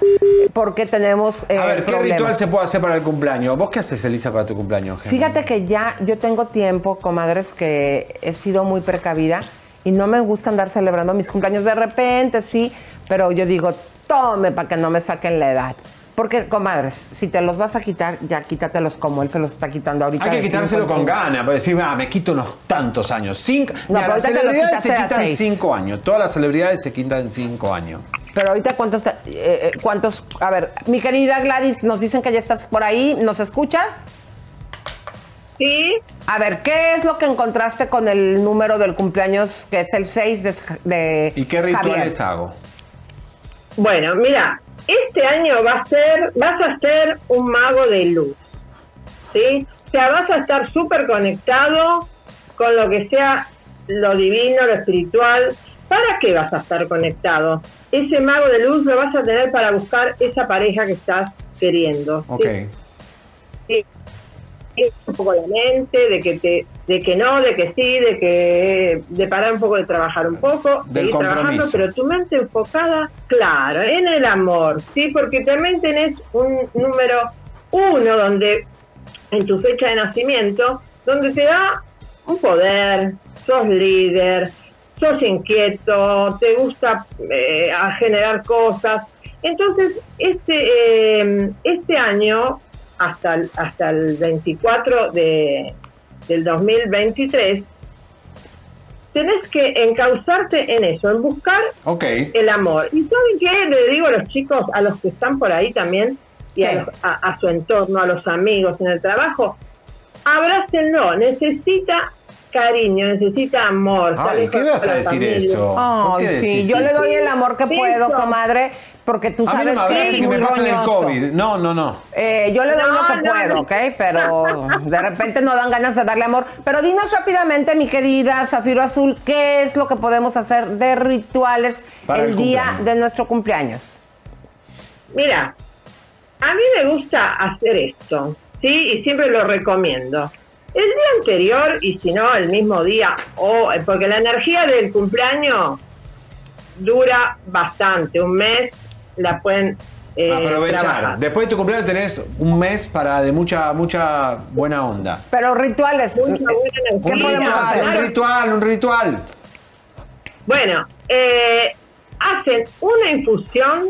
porque tenemos eh, A ver, ¿qué problemas. ritual se puede hacer para el cumpleaños? ¿Vos qué haces, Elisa, para tu cumpleaños? Gemma? Fíjate que ya yo tengo tiempo, comadres, que he sido muy precavida y no me gusta andar celebrando mis cumpleaños de repente, sí, pero yo digo, tome para que no me saquen la edad. Porque, comadres, si te los vas a quitar, ya quítatelos como él se los está quitando ahorita. Hay que quitárselo en con ganas, para decir, ah, me quito unos tantos años. Cinco, No, las celebridades se quitan seis. cinco años. Todas las celebridades se quitan cinco años. Pero ahorita, ¿cuántos, eh, eh, ¿cuántos? A ver, mi querida Gladys, nos dicen que ya estás por ahí. ¿Nos escuchas? Sí. A ver, ¿qué es lo que encontraste con el número del cumpleaños, que es el 6 de, de ¿Y qué Javier? rituales hago? Bueno, mira, este año va a ser, vas a ser un mago de luz, ¿sí? O sea, vas a estar súper conectado con lo que sea lo divino, lo espiritual. ¿Para qué vas a estar conectado? Ese mago de luz lo vas a tener para buscar esa pareja que estás queriendo. ¿sí? Ok. Un poco la mente, de que te, de que no, de que sí, de que de parar un poco de trabajar un poco, de ir trabajando, pero tu mente enfocada, claro, en el amor, sí, porque también tenés un número uno donde en tu fecha de nacimiento, donde te da un poder, sos líder, sos inquieto, te gusta eh, a generar cosas. Entonces, este, eh, este año hasta el, hasta el 24 de, del 2023, tenés que encauzarte en eso, en buscar el amor. ¿Y saben qué? Le digo a los chicos, a los que están por ahí también, y a, a- a su entorno, a los amigos en el trabajo, abrácenlo, necesita cariño, necesita amor. Ay, ¿qué vas a decir familia. eso? ¿Por Ay, qué sí, decís yo le doy el amor que Sí, puedo, eso. comadre, porque tú A mí no sabes me que que muy me el. COVID. No, no, no. Eh, yo le doy No, lo que no, puedo, no. ¿ok? Pero de repente no dan ganas de darle amor. Pero dinos rápidamente, mi querida Zafiro Azul, ¿qué es lo que podemos hacer de rituales Para el, el día de nuestro cumpleaños? Mira, a mí me gusta hacer esto, ¿sí? Y siempre lo recomiendo. El día anterior, y si no, el mismo día, o porque la energía del cumpleaños dura bastante, un mes la pueden eh, Aprovechar. trabajar. Después de tu cumpleaños tenés un mes para de mucha, mucha buena onda. Pero rituales, Mucha buena ¿qué. Un podemos ritual, hacer? un ritual, un ritual. Bueno, eh, hacen una infusión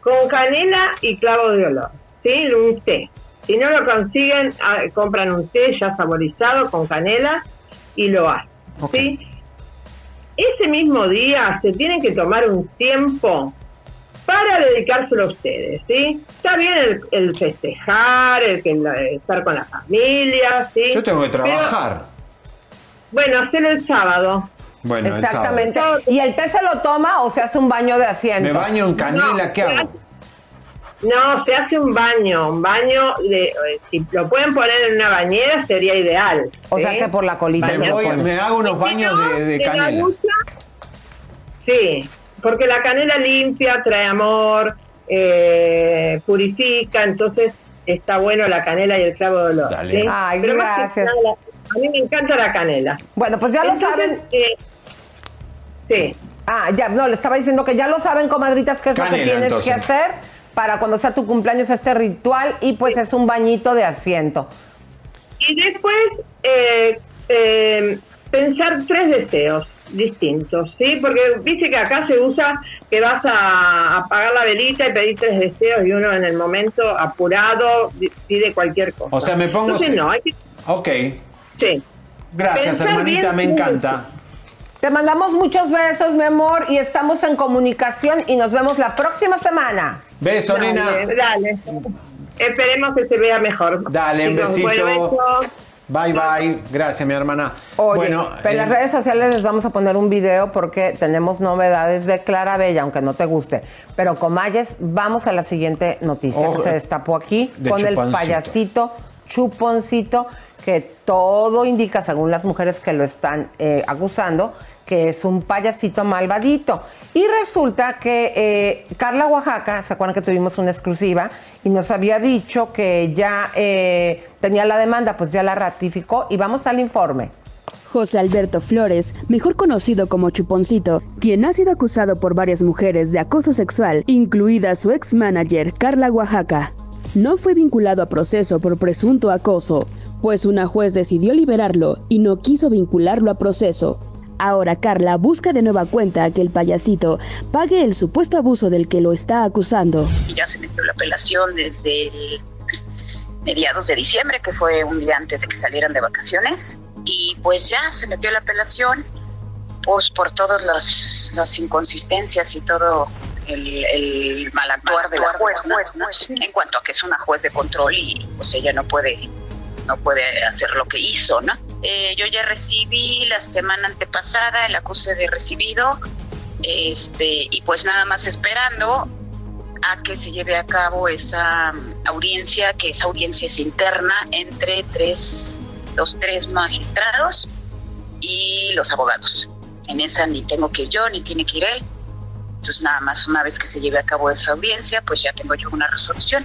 con canela y clavo de olor, ¿sí? Un té. Si no lo consiguen, ah, compran un té ya saborizado con canela y lo hacen. ¿sí? Ese mismo día se tienen que tomar un tiempo para dedicárselo a ustedes, ¿sí? Está bien el, el festejar, el que estar con la familia, ¿sí? Yo tengo que Pero, trabajar. bueno, hacerlo el sábado. Bueno, el Exactamente. sábado. ¿Y el té se lo toma o se hace un baño de asiento? Me baño en canela, No, ¿qué hago? No, se hace un baño, un baño de, eh, si lo pueden poner en una bañera sería ideal. O sea que por la colita Me, voy- me hago unos Si baños no, de, de canela. ducha, sí, porque la canela limpia, trae amor, eh, purifica, entonces está bueno la canela y el clavo de olor. Dale. ¿sí? Ay, Pero más que gracias. nada, a mí me encanta la canela. Bueno, pues ya lo saben. eh, sí. Ah, ya, no, le estaba diciendo que ya lo saben, comadritas, qué es lo que tienes entonces. que hacer para cuando sea tu cumpleaños este ritual y pues es un bañito de asiento. Y después eh, eh, pensar tres deseos distintos, ¿sí? Porque viste que acá se usa que vas a apagar la velita y pedir tres deseos y uno en el momento apurado pide cualquier cosa. O sea, me pongo... Entonces no, hay que... Ok. Sí. Gracias, Pensar hermanita, me encanta. Te mandamos muchos besos, mi amor, y estamos en comunicación y nos vemos la próxima semana. Beso, Dale, nena. Dale. Esperemos que se vea mejor. Dale, un besito. Bye, bye. Gracias, mi hermana. Oye, bueno, pero en las redes sociales les vamos a poner un video porque tenemos novedades de Clara Bella, aunque no te guste. Pero Comayes, vamos a la siguiente noticia Oh, que se destapó aquí de con el payasito chuponcito que todo indica, según las mujeres que lo están eh, acusando, que es un payasito malvadito. Y resulta que eh, Carla Oaxaca, ¿se acuerdan que tuvimos una exclusiva? Y nos había dicho que ya eh, tenía la demanda, pues ya la ratificó. Y vamos al informe. José Alberto Flores, mejor conocido como Chuponcito, quien ha sido acusado por varias mujeres de acoso sexual, incluida su ex manager Carla Oaxaca, no fue vinculado a proceso por presunto acoso, pues una juez decidió liberarlo y no quiso vincularlo a proceso. Ahora Carla busca de nueva cuenta que el payasito pague el supuesto abuso del que lo está acusando. y ya se metió la apelación desde el mediados de diciembre, que fue un día antes de que salieran de vacaciones, y pues ya se metió la apelación, pues por todas las, las inconsistencias y todo el, el mal actuar de la juez, ¿no? en cuanto a que es una juez de control y pues ella no puede no puede hacer lo que hizo, ¿no? Eh, yo ya recibí la semana antepasada el acuse de recibido, este, y pues nada más esperando a que se lleve a cabo esa mm, audiencia, que esa audiencia es interna entre tres, los tres magistrados y los abogados. En esa ni tengo que ir yo, ni tiene que ir él. Entonces nada más una vez que se lleve a cabo esa audiencia, pues ya tengo yo una resolución.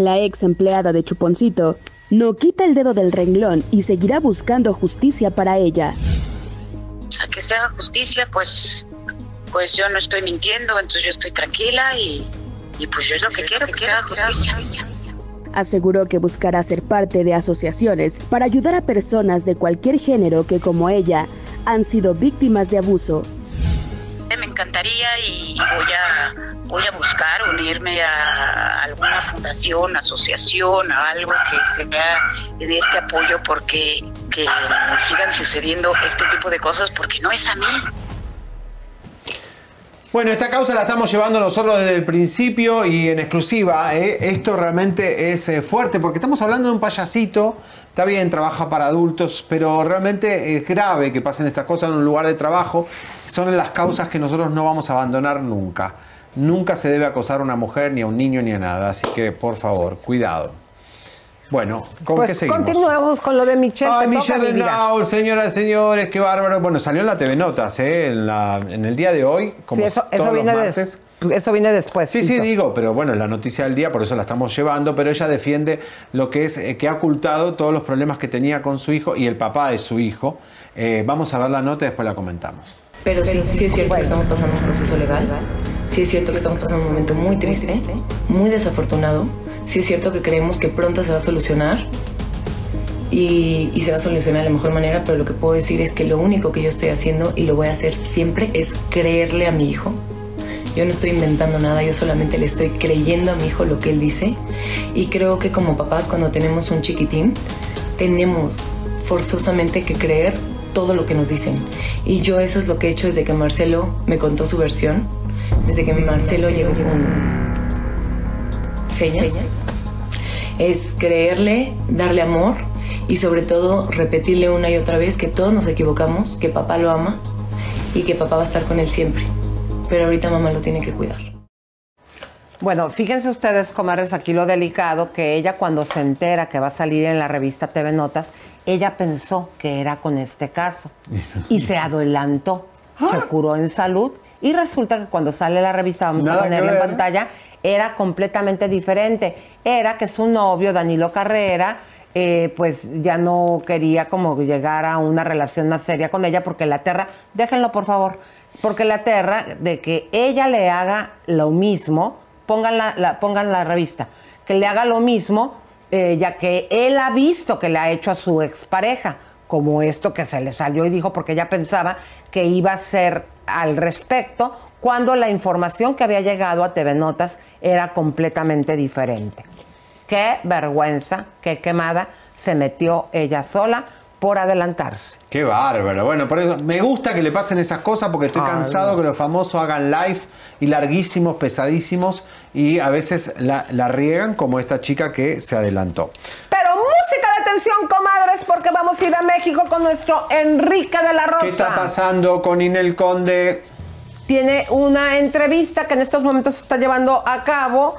La ex empleada de Chuponcito no quita el dedo del renglón y seguirá buscando justicia para ella. Sea, que se haga justicia, pues, pues yo no estoy mintiendo, entonces yo estoy tranquila y, y pues yo es lo que quiero, que se haga justicia. Aseguró que buscará ser parte de asociaciones para ayudar a personas de cualquier género que, como ella, han sido víctimas de abuso. Encantaría y voy a, voy a buscar unirme a alguna fundación, asociación, a algo que sea de este apoyo porque que sigan sucediendo este tipo de cosas porque no es a mí. Bueno, esta causa la estamos llevando nosotros desde el principio y en exclusiva. ¿eh? Esto realmente es eh, fuerte porque estamos hablando de un payasito. Está bien, trabaja para adultos, pero realmente es grave que pasen estas cosas en un lugar de trabajo. Son las causas que nosotros no vamos a abandonar nunca. Nunca se debe acosar a una mujer, ni a un niño, ni a nada. Así que, por favor, cuidado. Bueno, ¿con pues qué seguimos? continuemos con lo de Michelle. Ay, Michelle. Renaud, señoras y señores, qué bárbaro. Bueno, salió en la TV Notas, ¿eh? en, la- en el día de hoy, como Sí, eso, todos eso, viene los martes. eso viene después. Sí, sí, digo, pero bueno, es la noticia del día, por eso la estamos llevando, pero ella defiende lo que es, eh, que ha ocultado todos los problemas que tenía con su hijo y el papá de su hijo. Eh, vamos a ver la nota y después la comentamos. Pero sí, sí es cierto que estamos pasando un proceso legal. Sí es cierto que estamos pasando un momento muy triste, muy desafortunado. Sí es cierto que creemos que pronto se va a solucionar y, y se va a solucionar de la mejor manera, pero lo que puedo decir es que lo único que yo estoy haciendo y lo voy a hacer siempre es creerle a mi hijo. Yo no estoy inventando nada, yo solamente le estoy creyendo a mi hijo lo que él dice. Y creo que como papás cuando tenemos un chiquitín, tenemos forzosamente que creer todo lo que nos dicen. Y yo eso es lo que he hecho desde que Marcelo me contó su versión, desde que Marcelo llegó con señas. Es creerle, darle amor y sobre todo repetirle una y otra vez que todos nos equivocamos, que papá lo ama y que papá va a estar con él siempre. Pero ahorita mamá lo tiene que cuidar. Bueno, fíjense ustedes, comadres, aquí lo delicado, que ella cuando se entera que va a salir en la revista TV Notas, ella pensó que era con este caso y se adelantó, se curó en salud y resulta que cuando sale la revista, vamos Nada a ponerla en pantalla, era completamente diferente. Era que su novio, Danilo Carrera, eh, pues ya no quería como llegar a una relación más seria con ella porque la aterra, déjenlo por favor, porque la aterra de que ella le haga lo mismo, pongan la, la- pongan la revista, que le haga lo mismo, eh, ya que él ha visto que le ha hecho a su expareja, como esto que se le salió y dijo porque ella pensaba que iba a ser al respecto, cuando la información que había llegado a TV Notas era completamente diferente. Qué vergüenza, qué quemada se metió ella sola por adelantarse. Qué bárbaro. Bueno, por eso me gusta que le pasen esas cosas porque estoy Ay, cansado no. que los famosos hagan live y larguísimos, pesadísimos y a veces la, la riegan como esta chica que se adelantó. Pero música de tensión, comadres, porque vamos a ir a México con nuestro Enrique de la Rosa. ¿Qué está pasando con Inel Conde? Tiene una entrevista que en estos momentos se está llevando a cabo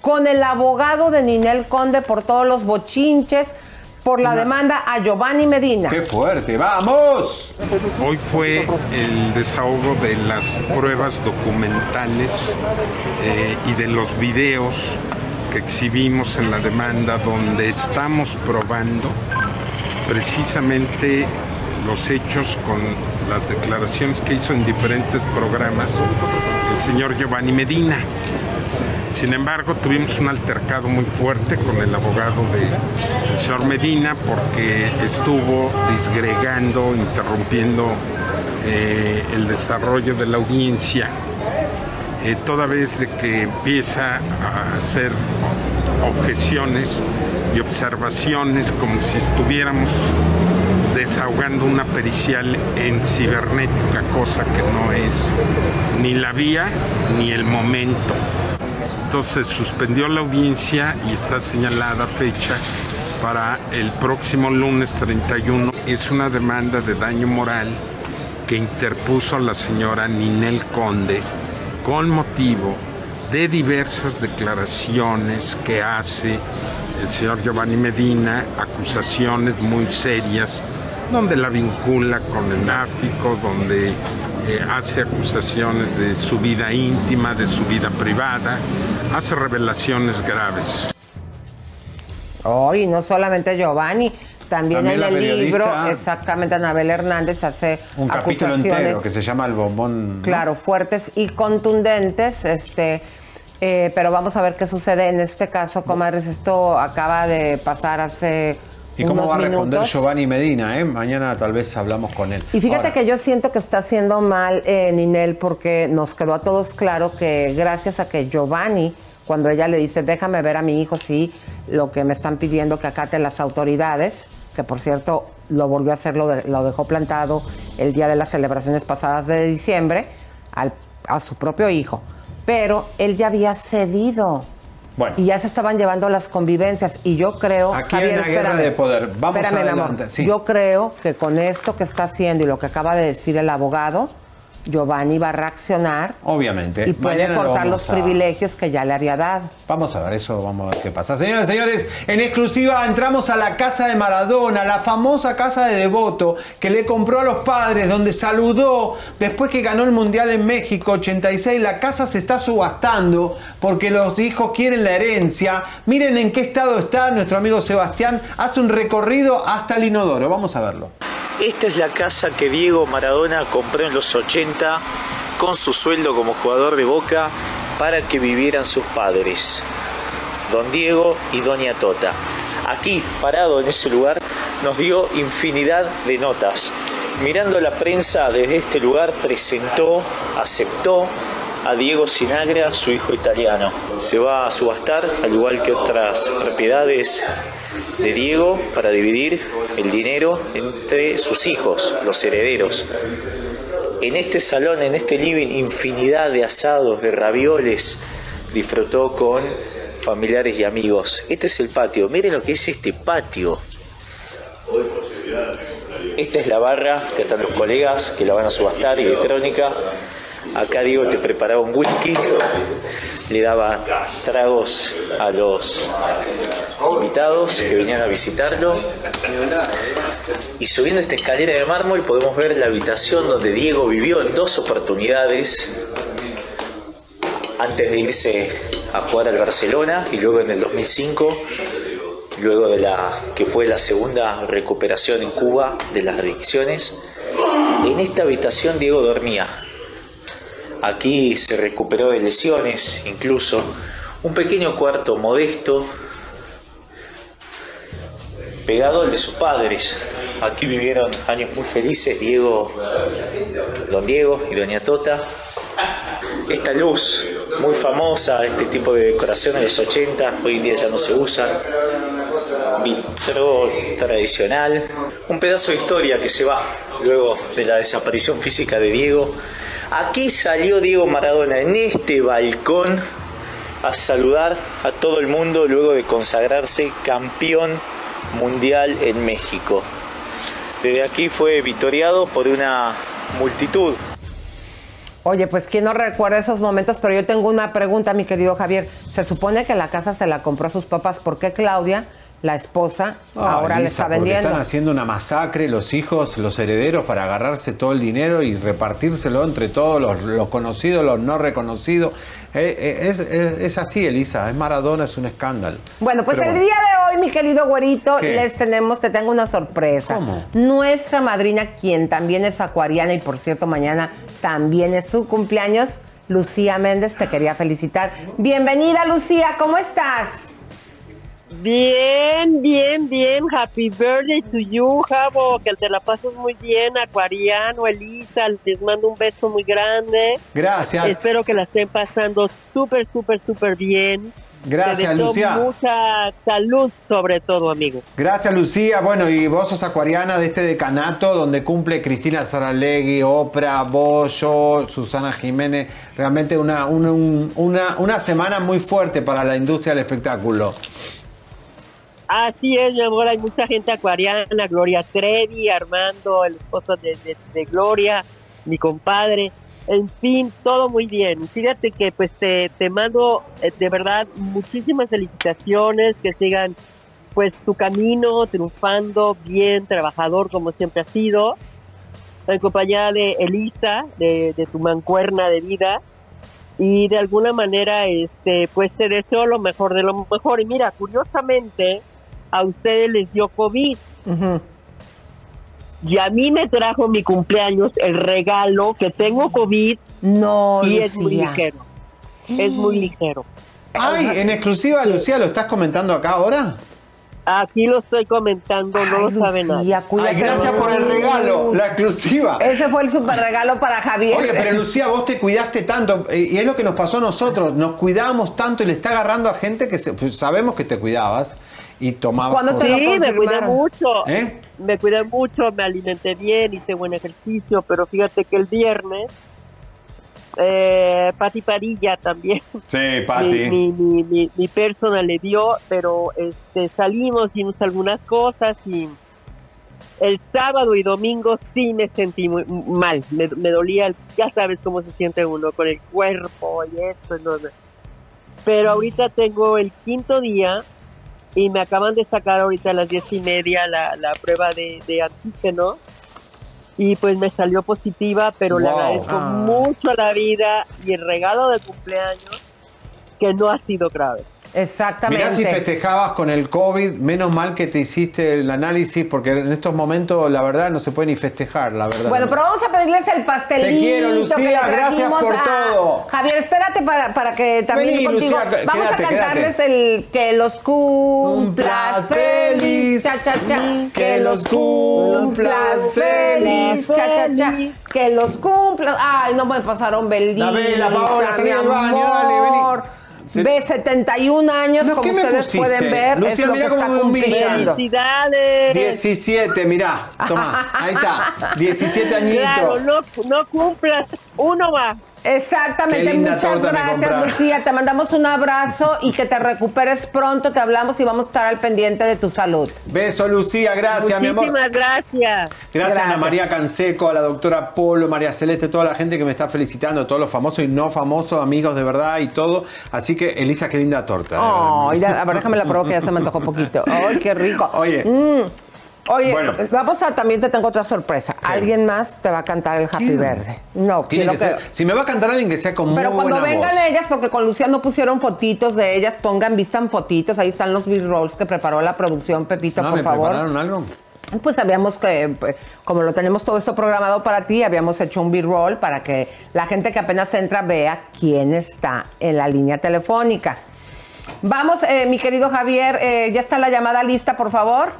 con el abogado de Ninel Conde por todos los bochinches, por la demanda a Giovanni Medina. ¡Qué fuerte! ¡Vamos! Hoy fue el desahogo de las pruebas documentales eh, y de los videos que exhibimos en la demanda donde estamos probando precisamente los hechos con las declaraciones que hizo en diferentes programas el señor Giovanni Medina. Sin embargo, tuvimos un altercado muy fuerte con el abogado de- del señor Medina porque estuvo disgregando, interrumpiendo eh, el desarrollo de la audiencia, eh, toda vez que empieza a hacer objeciones y observaciones como si estuviéramos desahogando una pericial en cibernética, cosa que no es ni la vía ni el momento. Entonces suspendió la audiencia y está señalada fecha para el próximo lunes 31. Es una demanda de daño moral que interpuso la señora Ninel Conde con motivo de diversas declaraciones que hace el señor Giovanni Medina, acusaciones muy serias, donde la vincula con el náfico, donde eh, hace acusaciones de su vida íntima, de su vida privada, hace revelaciones graves. Hoy no solamente Giovanni, también, También en el libro, exactamente Anabel Hernández hace Un capítulo acusaciones, entero que se llama El Bombón. ¿no? claro, fuertes y contundentes, este, eh, pero vamos a ver qué sucede en este caso, comadres. Esto acaba de pasar hace ¿Y cómo va a responder minutos. Giovanni Medina? Eh? Mañana tal vez hablamos con él. Y fíjate Ahora, que yo siento que está haciendo mal eh, Ninel porque nos quedó a todos claro que gracias a que Giovanni, cuando ella le dice, déjame ver a mi hijo, sí, lo que me están pidiendo que acate las autoridades, que por cierto lo volvió a hacer, lo, de- lo dejó plantado el día de las celebraciones pasadas de diciembre, al- a su propio hijo. Pero él ya había cedido. Bueno. Y ya se estaban llevando las convivencias. Y yo creo. Aquí hay una guerra de poder. Vamos espérame, mi amor. adelante, sí. Yo creo que con esto que está haciendo y lo que acaba de decir el abogado, Giovanni va a reaccionar Obviamente. y puede Mañana cortar los a- privilegios que ya le había dado. Vamos a ver eso, vamos a ver qué pasa. Señoras y señores, en exclusiva entramos a la casa de Maradona, la famosa casa de Devoto que le compró a los padres, donde saludó después que ganó el Mundial en México 86. La casa se está subastando porque los hijos quieren la herencia. Miren en qué estado está nuestro amigo Sebastián. Hace un recorrido hasta el inodoro. Vamos a verlo. Esta es la casa que Diego Maradona compró en los 80 con su sueldo como jugador de Boca para que vivieran sus padres, don Diego y doña Tota. Aquí, parado en ese lugar, nos dio infinidad de notas. Mirando la prensa desde este lugar, presentó, aceptó a Diego Sinagra, su hijo italiano. Se va a subastar, al igual que otras propiedades de Diego, para dividir el dinero entre sus hijos, los herederos. En este salón, en este living, infinidad de asados, de ravioles, disfrutó con familiares y amigos. Este es el patio, miren lo que es este patio. Esta es la barra que están los colegas que la van a subastar y de crónica. Acá Diego te preparaba un whisky, le daba tragos a los invitados que venían a visitarlo. Y subiendo esta escalera de mármol podemos ver la habitación donde Diego vivió en dos oportunidades antes de irse a jugar al Barcelona y luego en el 2005 luego de la que fue la segunda recuperación en Cuba de las adicciones. En esta habitación Diego dormía. Aquí se recuperó de lesiones, incluso un pequeño cuarto modesto pegado al de sus padres. Aquí vivieron años muy felices Diego, don Diego y doña Tota. Esta luz muy famosa, este tipo de decoración en los 80, hoy en día ya no se usa. Vitro tradicional, un pedazo de historia que se va luego de la desaparición física de Diego. Aquí salió Diego Maradona en este balcón a saludar a todo el mundo luego de consagrarse campeón mundial en México. Desde aquí fue vitoreado por una multitud. Oye, pues quién no recuerda esos momentos, pero yo tengo una pregunta, mi querido Javier. Se supone que la casa se la compró a sus papás. ¿Por qué Claudia, la esposa, Ah, ahora le Elisa, está vendiendo? Están haciendo una masacre los hijos, los herederos, para agarrarse todo el dinero y repartírselo entre todos los, los conocidos, los no reconocidos. Eh, eh, es, es- es así, Elisa. Es Maradona, es un escándalo. Bueno, pues Pero el bueno. día de hoy, mi querido güerito, ¿Qué? les tenemos, te tengo una sorpresa. ¿Cómo? Nuestra madrina, quien también es acuariana y por cierto mañana también es su cumpleaños, Lucía Méndez, te quería felicitar. Bienvenida, Lucía, ¿cómo estás? Bien, bien, bien. Happy birthday to you, Javo. Que te la pases muy bien, Acuariano, Elisa. Les mando un beso muy grande. Gracias. Espero que la estén pasando súper, súper, súper bien. Gracias, Lucía. Mucha salud, sobre todo, amigo. Gracias, Lucía. Bueno, y vos sos acuariana de este decanato donde cumple Cristina Saralegui, Oprah, vos, yo, Susana Jiménez. Realmente una, un- un- una, una semana muy fuerte para la industria del espectáculo. Así es, mi amor, hay mucha gente acuariana, Gloria Trevi, Armando, el esposo de, de- Gloria, mi compadre, en fin, todo muy bien. Fíjate que pues te, te mando eh, de verdad muchísimas felicitaciones, que sigan pues tu camino, triunfando, bien, trabajador como siempre has sido, en compañía de Elisa, de, de tu mancuerna de vida, y de alguna manera este pues te deseo lo mejor de lo mejor. Y mira, curiosamente, a ustedes les dio COVID. Y a mí me trajo mi cumpleaños el regalo que tengo COVID. No, y es muy Lucía. ligero. Es muy ligero. Ay, en exclusiva, Lucía, ¿lo estás comentando acá ahora? Aquí lo estoy comentando, no lo sabe nadie. Ay, gracias por el regalo, la exclusiva. Ese fue el super regalo para Javier. Oye, pero Lucía, vos te cuidaste tanto, y es lo que nos pasó a nosotros, nos cuidábamos tanto y le está agarrando a gente que se- pues, sabemos que te cuidabas y tomabas cosas. Sí, me cuidé mucho. ¿Eh? Me cuidé mucho, me alimenté bien, hice buen ejercicio, pero fíjate que el viernes, eh, Pati Parilla también. Sí, Pati. Mi, mi, mi, mi- mi persona le dio, pero este, salimos, hicimos algunas cosas y el sábado y domingo sí me sentí muy mal. Me, me dolía, el- ya sabes cómo se siente uno con el cuerpo y esto. no, no. Pero ahorita tengo el quinto día y me acaban de sacar ahorita a las diez y media la, la prueba de, de antígeno y pues me salió positiva, pero le agradezco Ah. mucho a la vida y el regalo de cumpleaños que no ha sido grave. Exactamente. Mirá si festejabas con el COVID, menos mal que te hiciste el análisis, porque en estos momentos la verdad no se puede ni festejar, la verdad. Bueno, pero vamos a pedirles el pastelito. Te quiero, Lucía, gracias por a- todo. Javier, espérate para, para que también Vení, contigo. Lucía, vamos quédate, a cantarles quédate. el que los cumplas feliz, cha cha cha, que los cumplas feliz, cha cha cha, que los cumplas. Ay, no me pasaron velita. La vela, Paola, salí mi del baño, dale, vení. Ve 71 años, No, como ¿qué me ustedes pusiste? pueden ver, Lucía, es lo que está cumpliendo. ¡Felicidades! 17, mirá, toma, ahí está, 17 añitos. Claro, no, no cumplas uno más. Exactamente, Qué linda muchas torta gracias. Lucía, te mandamos un abrazo y que te recuperes pronto, te hablamos y vamos a estar al pendiente de tu salud. Beso, Lucía, gracias, mi amor. Muchísimas gracias. Gracias, a Ana. María Canseco, a la doctora Polo, María Celeste, toda la gente que me está felicitando, todos los famosos y no famosos, amigos de verdad y todo. Así que, Elisa, qué linda torta. Ya, a ver, déjame la probar que ya se me antojó un poquito. Ay, qué rico. Oye. Mm. Oye, Bueno. vamos a, también te tengo otra sorpresa. Alguien más te va a cantar el Happy ¿Quién? Verde. No, Tiene quiero que ser- si me va a cantar alguien que sea con Pero cuando buena vengan voz. ellas, porque con Lucía no pusieron fotitos de ellas, pongan, vistan fotitos, ahí están los B-rolls que preparó la producción, Pepito, ¿No por me favor. prepararon algo? Pues habíamos que, como lo tenemos todo esto programado para ti, habíamos hecho un B-roll para que la gente que apenas entra vea quién está en la línea telefónica. Vamos, eh, mi querido Javier, eh, ya está la llamada lista, por favor.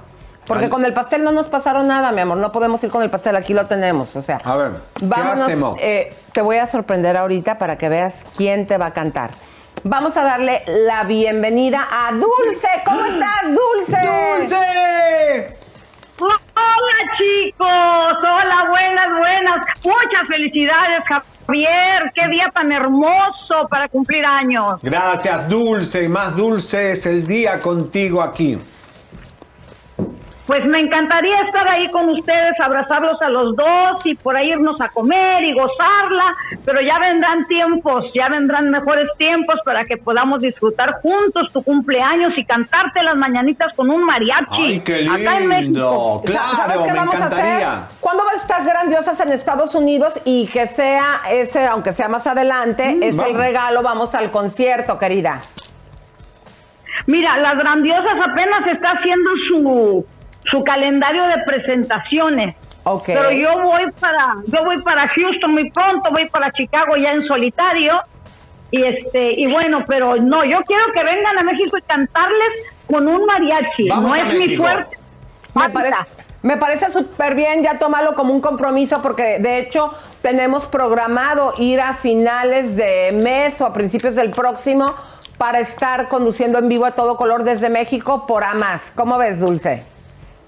Porque con el pastel no nos pasaron nada, mi amor. No podemos ir con el pastel, aquí lo tenemos. O sea, A ver, ¿qué vámonos. hacemos? eh, te voy a sorprender ahorita para que veas quién te va a cantar. Vamos a darle la bienvenida a Dulce. ¿Cómo estás, Dulce? ¡Dulce! Hola chicos, hola, buenas, buenas. Muchas felicidades, Javier. Qué día tan hermoso para cumplir años. Gracias, Dulce. Más dulce es el día contigo aquí. Pues me encantaría estar ahí con ustedes, abrazarlos a los dos y por ahí irnos a comer y gozarla, pero ya vendrán tiempos, ya vendrán mejores tiempos para que podamos disfrutar juntos tu cumpleaños y cantarte las mañanitas con un mariachi. ¡Ay, qué Acá en lindo! México. ¿Sabes Claro, qué me vamos a encantaría. hacer? ¿Cuándo van estas grandiosas en Estados Unidos y que sea ese, aunque sea más adelante, es el regalo? Vamos al concierto, querida. Mira, las grandiosas apenas está haciendo su, su calendario de presentaciones. Ok. Pero yo voy para, yo voy para Houston muy pronto, voy para Chicago ya en solitario. Y este, y bueno, pero no, yo quiero que vengan a México y cantarles con un mariachi. Vamos no es mi fuerte. Me parece, me parece súper bien, ya tómalo como un compromiso porque de hecho tenemos programado ir a finales de mes o a principios del próximo para estar conduciendo en vivo a todo color desde México por AMAS. ¿Cómo ves, Dulce?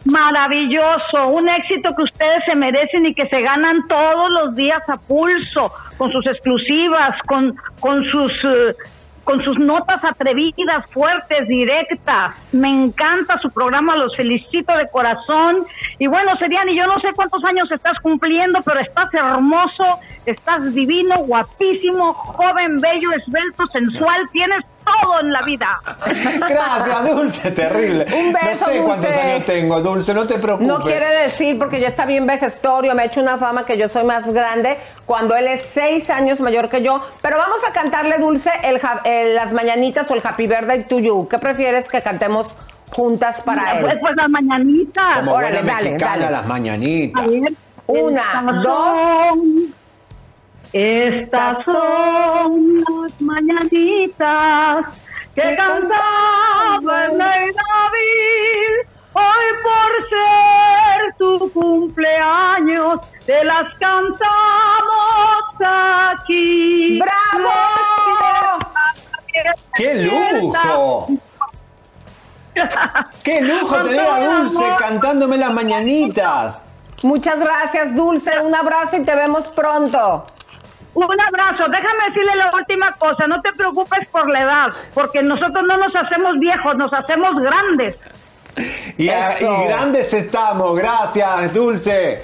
Maravilloso, un éxito que ustedes se merecen y que se ganan todos los días a pulso, con sus exclusivas, con, con sus eh, con sus notas atrevidas, fuertes, directas. Me encanta su programa, los felicito de corazón. Y bueno, Seriani, yo no sé cuántos años estás cumpliendo, pero estás hermoso, estás divino, guapísimo, joven, bello, esbelto, sensual, tienes todo en la vida. Gracias, Dulce, terrible. Un beso, No sé cuántos Dulce. años tengo, Dulce, no te preocupes. No quiere decir, porque ya está bien vejestorio, me ha hecho una fama que yo soy más grande, cuando él es seis años mayor que yo. Pero vamos a cantarle, Dulce, el, ja- el- las mañanitas o el Happy Birthday to You. ¿Qué prefieres que cantemos juntas para él. Pues, pues las mañanitas. Como Órale, buena dale, mexicana, dale. las mañanitas. A ver, Una, dos. son- Estas son las mañanitas que cantaba el rey David. Hoy por ser tu cumpleaños, te las cantamos aquí. ¡Bravo! ¡Qué lujo! ¡Qué lujo tener a Dulce cantándome las mañanitas! Muchas gracias, Dulce. Un abrazo y te vemos pronto. Un abrazo. Déjame decirle la última cosa. No te preocupes por la edad, porque nosotros no nos hacemos viejos, nos hacemos grandes. Y, a- Eso. y grandes estamos. Gracias, Dulce.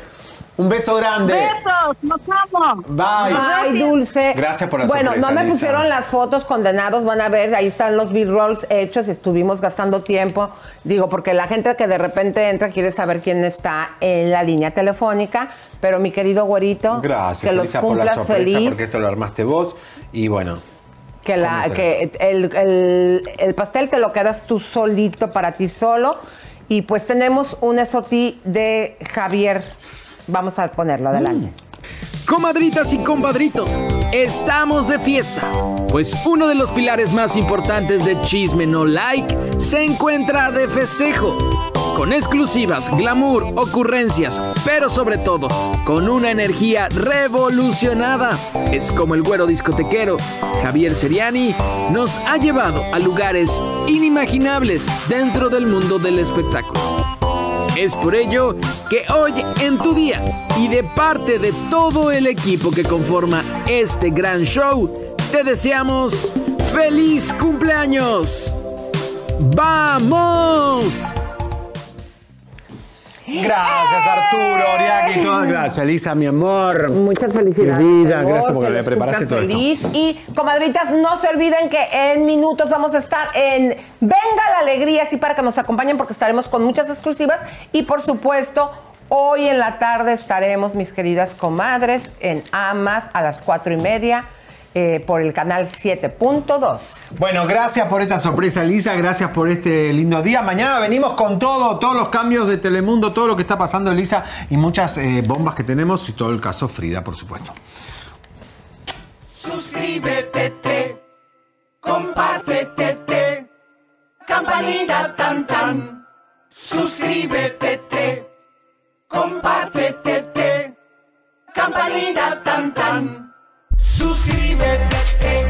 Un beso grande. Besos, nos amo. Bye. Ay, Dulce. Gracias por la Bueno, sorpresa, no me Lisa. pusieron las fotos condenados, van a ver, ahí están los B-rolls hechos, estuvimos gastando tiempo, digo, porque la gente que de repente entra quiere saber quién está en la línea telefónica, pero mi querido güerito, Gracias, que los Elisa, por la cumplas sorpresa, feliz, porque esto lo armaste vos. Y bueno, que, la, ¿Cómo que el, el- el pastel te lo quedas tú solito para ti solo, y pues tenemos un esotí de Javier, vamos a ponerlo adelante. Comadritas y compadritos, estamos de fiesta, pues uno de los pilares más importantes de Chisme No Like se encuentra de festejo, con exclusivas, glamour, ocurrencias, pero sobre todo con una energía revolucionada. Es como el güero discotequero Javier Seriani nos ha llevado a lugares inimaginables dentro del mundo del espectáculo. Es por ello que hoy en tu día y de parte de todo el equipo que conforma este gran show, te deseamos feliz cumpleaños. ¡Vamos! Gracias, Arturo, Oriaki, todas gracias, Lisa, mi amor. Muchas felicidades. Querida, por favor, gracias porque que me los preparaste todo esto. feliz. Y, comadritas, no se olviden que en minutos vamos a estar en Venga la Alegría, así para que nos acompañen porque estaremos con muchas exclusivas. Y, por supuesto, hoy en la tarde estaremos, mis queridas comadres, en Amas a las cuatro y media eh, por el canal 7.2. Bueno, gracias por esta sorpresa, Lisa. Gracias por este lindo día. Mañana venimos con todo, todos los cambios de Telemundo, todo lo que está pasando, Lisa, y muchas eh, bombas que tenemos y todo el caso Frida, por supuesto. Suscríbete, te, compártete, te, campanita tan tan. Suscríbete, te, compártete, te, campanita tan tan. Suscríbete, te, suscríbete,